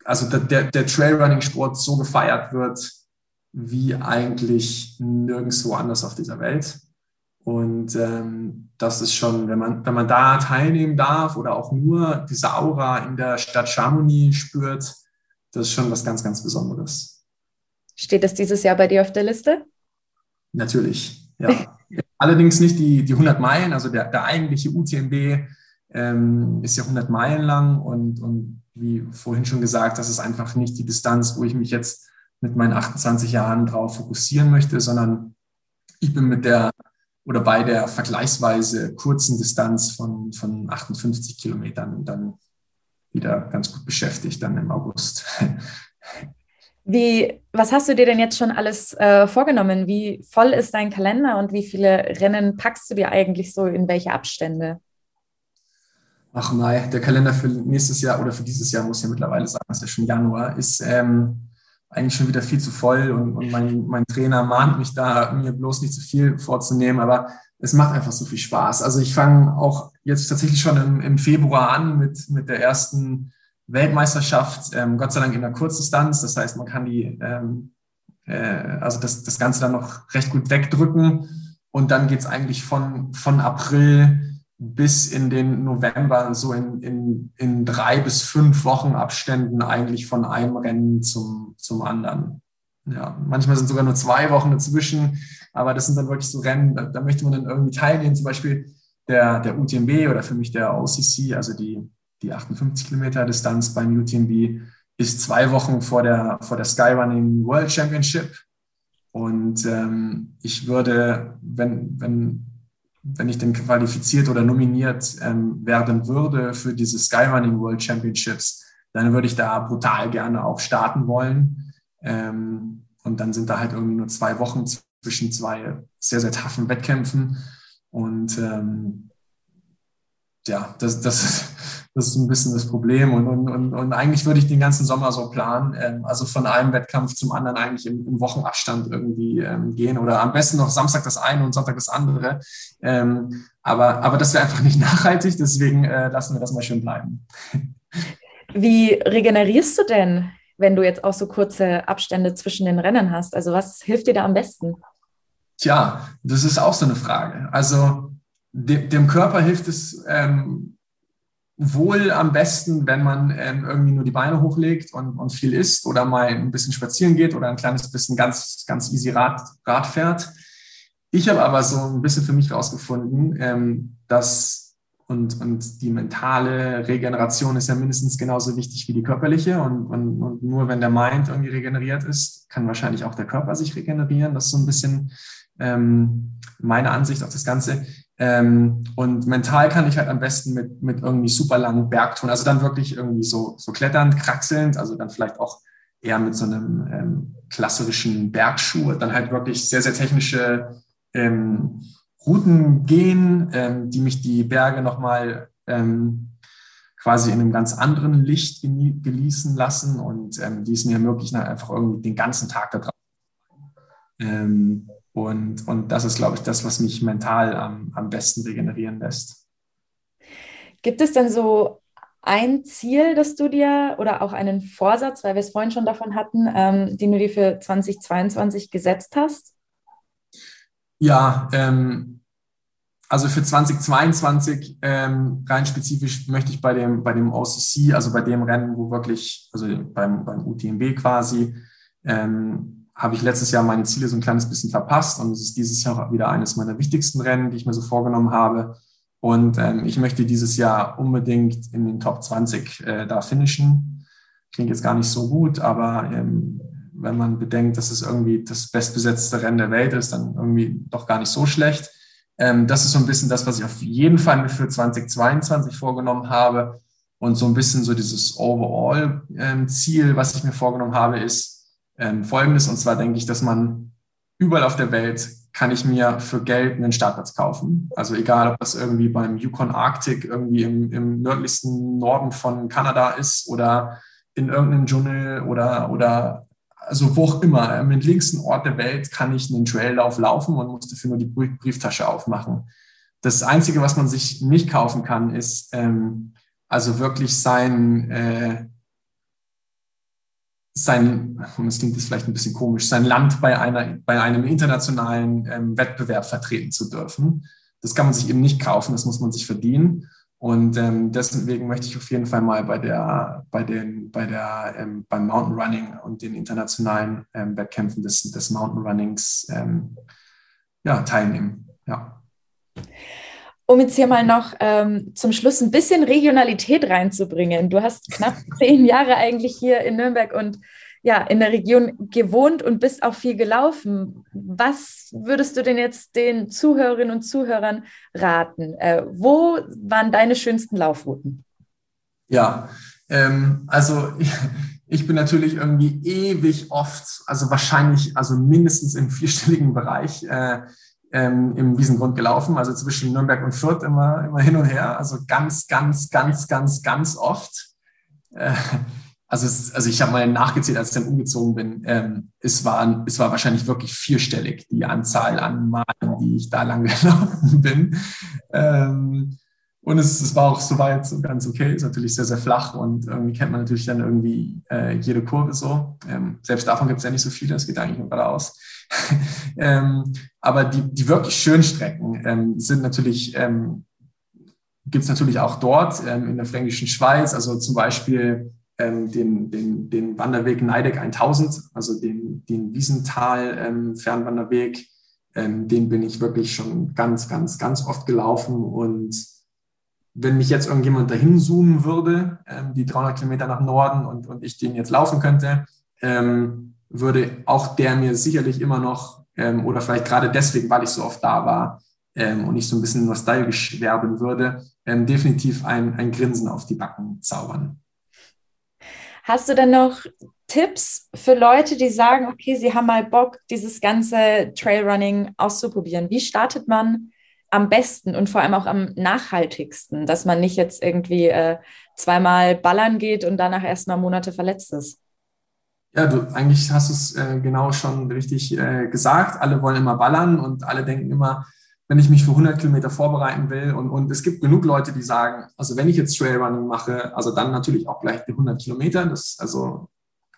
also der, der Trailrunning-Sport so gefeiert wird, wie eigentlich nirgendwo anders auf dieser Welt. Und ähm, das ist schon, wenn man, wenn man da teilnehmen darf oder auch nur diese Aura in der Stadt Chamonix spürt, das ist schon was ganz, ganz Besonderes. Steht das dieses Jahr bei dir auf der Liste? Natürlich, ja. Allerdings nicht die, die 100 Meilen, also der, der eigentliche UTMB ähm, ist ja 100 Meilen lang und, und wie vorhin schon gesagt, das ist einfach nicht die Distanz, wo ich mich jetzt mit meinen 28 Jahren drauf fokussieren möchte, sondern ich bin mit der oder bei der vergleichsweise kurzen Distanz von, von 58 Kilometern dann wieder ganz gut beschäftigt, dann im August. Wie, was hast du dir denn jetzt schon alles äh, vorgenommen? Wie voll ist dein Kalender und wie viele Rennen packst du dir eigentlich so in welche Abstände? Ach nein, der Kalender für nächstes Jahr oder für dieses Jahr muss ja mittlerweile sagen, es ist ja schon Januar, ist ähm, eigentlich schon wieder viel zu voll und, und mein, mein Trainer mahnt mich da, mir bloß nicht zu viel vorzunehmen, aber es macht einfach so viel Spaß. Also ich fange auch jetzt tatsächlich schon im, im, Februar an mit, mit der ersten Weltmeisterschaft, ähm, Gott sei Dank in der Kurzdistanz. Das heißt, man kann die, ähm, äh, also das, das Ganze dann noch recht gut wegdrücken. Und dann geht es eigentlich von, von April bis in den November so in, in, in drei bis fünf Wochen Abständen eigentlich von einem Rennen zum, zum anderen. Ja, manchmal sind sogar nur zwei Wochen dazwischen, aber das sind dann wirklich so Rennen, da, da möchte man dann irgendwie teilnehmen, zum Beispiel der, der UTMB oder für mich der OCC, also die, die 58 Kilometer Distanz beim UTMB, ist zwei Wochen vor der, vor der Skyrunning World Championship. Und ähm, ich würde, wenn, wenn wenn ich denn qualifiziert oder nominiert ähm, werden würde für diese Skyrunning World Championships, dann würde ich da brutal gerne auch starten wollen. Ähm, und dann sind da halt irgendwie nur zwei Wochen zwischen zwei sehr, sehr taffen Wettkämpfen. Und ähm, ja, das, das, das ist ein bisschen das Problem. Und, und, und, und eigentlich würde ich den ganzen Sommer so planen, ähm, also von einem Wettkampf zum anderen eigentlich im, im Wochenabstand irgendwie ähm, gehen oder am besten noch Samstag das eine und Sonntag das andere. Ähm, aber, aber das wäre einfach nicht nachhaltig, deswegen äh, lassen wir das mal schön bleiben. Wie regenerierst du denn, wenn du jetzt auch so kurze Abstände zwischen den Rennen hast? Also was hilft dir da am besten? Tja, das ist auch so eine Frage. Also dem, dem Körper hilft es, ähm, wohl am besten, wenn man ähm, irgendwie nur die Beine hochlegt und, und viel isst oder mal ein bisschen spazieren geht oder ein kleines bisschen ganz, ganz easy Rad, Rad fährt. Ich habe aber so ein bisschen für mich rausgefunden, ähm, dass und, und die mentale Regeneration ist ja mindestens genauso wichtig wie die körperliche. Und, und, und nur wenn der Mind irgendwie regeneriert ist, kann wahrscheinlich auch der Körper sich regenerieren. Das ist so ein bisschen ähm, meine Ansicht auf das Ganze. Ähm, und mental kann ich halt am besten mit, mit irgendwie super langen Bergtouren, also dann wirklich irgendwie so, so kletternd, kraxelnd, also dann vielleicht auch eher mit so einem ähm, klassischen Bergschuh, dann halt wirklich sehr, sehr technische ähm, Routen gehen, ähm, die mich die Berge nochmal ähm, quasi in einem ganz anderen Licht genießen lassen. Und ähm, die es mir ermöglichen, halt einfach irgendwie den ganzen Tag da drauf. Ähm, und, und das ist, glaube ich, das, was mich mental am, am besten regenerieren lässt. Gibt es denn so ein Ziel, das du dir oder auch einen Vorsatz, weil wir es vorhin schon davon hatten, ähm, den du dir für 2022 gesetzt hast? Ja, ähm, also für 2022 ähm, rein spezifisch möchte ich bei dem, bei dem OCC, also bei dem Rennen, wo wirklich, also beim, beim UTMB quasi, ähm, habe ich letztes Jahr meine Ziele so ein kleines bisschen verpasst und es ist dieses Jahr wieder eines meiner wichtigsten Rennen, die ich mir so vorgenommen habe. Und ähm, ich möchte dieses Jahr unbedingt in den Top 20 äh, da finishen. Klingt jetzt gar nicht so gut, aber ähm, wenn man bedenkt, dass es irgendwie das bestbesetzte Rennen der Welt ist, dann irgendwie doch gar nicht so schlecht. Ähm, das ist so ein bisschen das, was ich auf jeden Fall für 2022 vorgenommen habe. Und so ein bisschen so dieses Overall-Ziel, ähm, was ich mir vorgenommen habe, ist ähm, folgendes. Und zwar denke ich, dass man überall auf der Welt kann ich mir für Geld einen Startplatz kaufen. Also egal, ob das irgendwie beim Yukon Arctic irgendwie im, im nördlichsten Norden von Kanada ist oder in irgendeinem Dschungel oder, oder also wo auch immer, am entlegensten Ort der Welt kann ich einen Traillauf laufen und muss dafür nur die Brieftasche aufmachen. Das Einzige, was man sich nicht kaufen kann, ist ähm, also wirklich sein, äh, sein, und das klingt jetzt vielleicht ein bisschen komisch, sein Land bei, einer, bei einem internationalen ähm, Wettbewerb vertreten zu dürfen. Das kann man sich eben nicht kaufen, das muss man sich verdienen. Und ähm, deswegen möchte ich auf jeden Fall mal bei der, bei den, bei der, ähm, beim Mountain Running und den internationalen ähm, Wettkämpfen des, des Mountain Runnings ähm, ja, teilnehmen. Ja. Um jetzt hier mal noch ähm, zum Schluss ein bisschen Regionalität reinzubringen. Du hast knapp zehn Jahre eigentlich hier in Nürnberg und ja, in der Region gewohnt und bist auch viel gelaufen. Was würdest du denn jetzt den Zuhörerinnen und Zuhörern raten? Äh, wo waren deine schönsten Laufrouten? Ja, ähm, also ich, ich, bin natürlich irgendwie ewig oft, also wahrscheinlich, also mindestens im vierstelligen Bereich äh, ähm, im Wiesengrund gelaufen, also zwischen Nürnberg und Fürth immer, immer hin und her, also ganz, ganz, ganz, ganz, ganz oft. Äh, also, es, also ich habe mal nachgezählt, als ich dann umgezogen bin. Ähm, es, war, es war wahrscheinlich wirklich vierstellig, die Anzahl an Malen, die ich da lang gelaufen bin. Ähm, und es, es war auch soweit so ganz okay, ist natürlich sehr, sehr flach und irgendwie kennt man natürlich dann irgendwie äh, jede Kurve so. Ähm, selbst davon gibt es ja nicht so viele, es geht eigentlich nur geradeaus. ähm, aber die, die wirklich schönen Strecken ähm, sind natürlich, ähm, gibt es natürlich auch dort ähm, in der fränkischen Schweiz, also zum Beispiel ähm, den, den, den Wanderweg Neideck 1000, also den, den Wiesental ähm, ähm, den bin ich wirklich schon ganz, ganz, ganz oft gelaufen. Und wenn mich jetzt irgendjemand dahin zoomen würde, ähm, die 300 Kilometer nach Norden und, und ich den jetzt laufen könnte, ähm, würde auch der mir sicherlich immer noch, ähm, oder vielleicht gerade deswegen, weil ich so oft da war, und ich so ein bisschen nostalgisch werben würde, definitiv ein, ein Grinsen auf die Backen zaubern. Hast du denn noch Tipps für Leute, die sagen, okay, sie haben mal Bock, dieses ganze Trailrunning auszuprobieren? Wie startet man am besten und vor allem auch am nachhaltigsten, dass man nicht jetzt irgendwie äh, zweimal ballern geht und danach erstmal Monate verletzt ist? Ja, du eigentlich hast es äh, genau schon richtig äh, gesagt. Alle wollen immer ballern und alle denken immer, wenn ich mich für 100 Kilometer vorbereiten will. Und, und es gibt genug Leute, die sagen, also wenn ich jetzt Trailrunning mache, also dann natürlich auch gleich die 100 Kilometer. Das also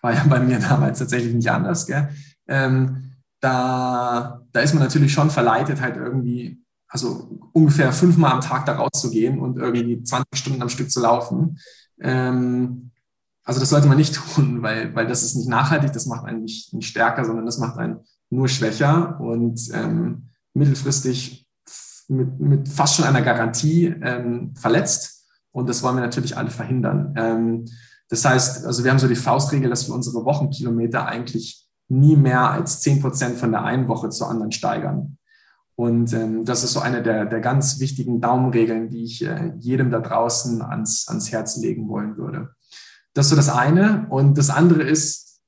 war ja bei mir damals tatsächlich nicht anders. Gell? Ähm, da, da ist man natürlich schon verleitet, halt irgendwie, also ungefähr fünfmal am Tag da rauszugehen und irgendwie 20 Stunden am Stück zu laufen. Ähm, also das sollte man nicht tun, weil, weil das ist nicht nachhaltig, das macht einen nicht, nicht stärker, sondern das macht einen nur schwächer. Und ähm, mittelfristig mit, mit fast schon einer Garantie ähm, verletzt. Und das wollen wir natürlich alle verhindern. Ähm, das heißt, also wir haben so die Faustregel, dass wir unsere Wochenkilometer eigentlich nie mehr als zehn Prozent von der einen Woche zur anderen steigern. Und ähm, das ist so eine der, der ganz wichtigen Daumenregeln, die ich äh, jedem da draußen ans, ans Herz legen wollen würde. Das ist so das eine. Und das andere ist,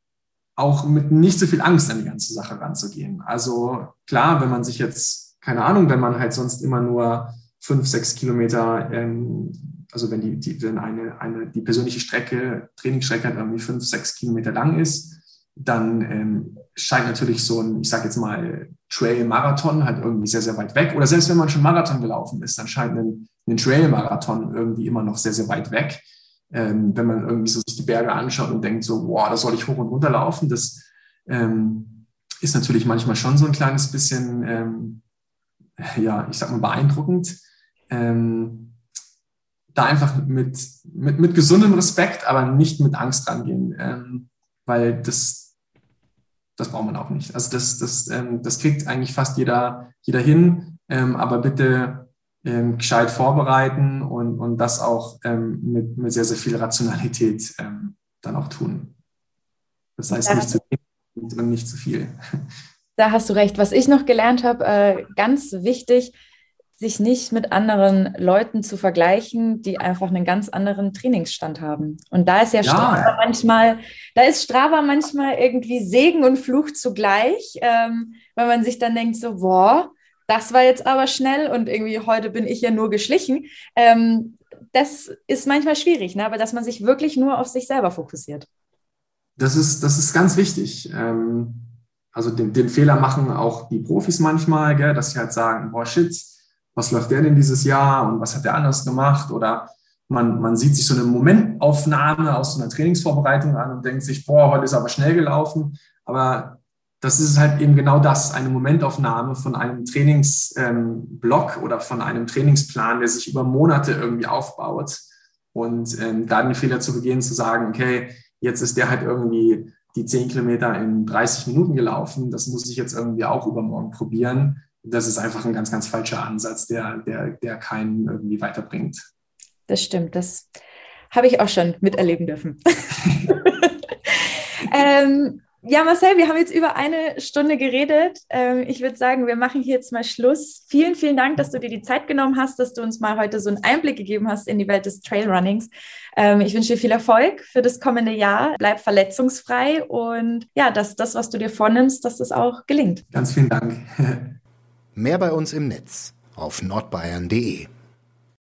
auch mit nicht so viel Angst an die ganze Sache ranzugehen. Also klar, wenn man sich jetzt, keine Ahnung, wenn man halt sonst immer nur fünf, sechs Kilometer ähm, also wenn die, die wenn eine, eine, die persönliche Strecke, Trainingsstrecke halt irgendwie fünf, sechs Kilometer lang ist, dann ähm, scheint natürlich so ein, ich sage jetzt mal, Trail-Marathon halt irgendwie sehr, sehr weit weg. Oder selbst wenn man schon Marathon gelaufen ist, dann scheint ein, ein Trail-Marathon irgendwie immer noch sehr, sehr weit weg. Ähm, wenn man irgendwie so sich die Berge anschaut und denkt so, boah, da soll ich hoch und runter laufen, das ähm, ist natürlich manchmal schon so ein kleines bisschen, ähm, ja, ich sag mal, beeindruckend. Ähm, da einfach mit, mit, mit gesundem Respekt, aber nicht mit Angst rangehen, ähm, weil das, das braucht man auch nicht. Also das, das, ähm, das kriegt eigentlich fast jeder, jeder hin, aber bitte ähm, gescheit vorbereiten und, und das auch ähm, mit, mit sehr, sehr viel Rationalität ähm, dann auch tun. Das heißt, nicht zu wenig und nicht zu viel. Da hast du recht. Was ich noch gelernt habe, äh, ganz wichtig, sich nicht mit anderen Leuten zu vergleichen, die einfach einen ganz anderen Trainingsstand haben. Und da ist ja, ja. Strava manchmal, da ist Strava manchmal irgendwie Segen und Fluch zugleich, ähm, weil man sich dann denkt so, boah, das war jetzt aber schnell und irgendwie heute bin ich ja nur geschlichen. Ähm, das ist manchmal schwierig, ne? aber dass man sich wirklich nur auf sich selber fokussiert. Das ist, das ist ganz wichtig. Ähm, also den, den Fehler machen auch die Profis manchmal, gell, dass sie halt sagen, boah, shit, was läuft der denn dieses Jahr und was hat der anders gemacht? Oder man, man sieht sich so eine Momentaufnahme aus so einer Trainingsvorbereitung an und denkt sich, boah, heute ist aber schnell gelaufen. Aber das ist halt eben genau das, eine Momentaufnahme von einem Trainingsblock ähm, oder von einem Trainingsplan, der sich über Monate irgendwie aufbaut. Und ähm, da den Fehler zu begehen, zu sagen, okay, jetzt ist der halt irgendwie die 10 Kilometer in 30 Minuten gelaufen, das muss ich jetzt irgendwie auch übermorgen probieren das ist einfach ein ganz, ganz falscher Ansatz, der, der, der keinen irgendwie weiterbringt. Das stimmt, das habe ich auch schon miterleben dürfen. ähm, ja, Marcel, wir haben jetzt über eine Stunde geredet. Ähm, ich würde sagen, wir machen hier jetzt mal Schluss. Vielen, vielen Dank, dass du dir die Zeit genommen hast, dass du uns mal heute so einen Einblick gegeben hast in die Welt des Trailrunnings. Ähm, ich wünsche dir viel Erfolg für das kommende Jahr. Bleib verletzungsfrei und ja, dass das, was du dir vornimmst, dass das auch gelingt. Ganz vielen Dank. Mehr bei uns im Netz auf nordbayern.de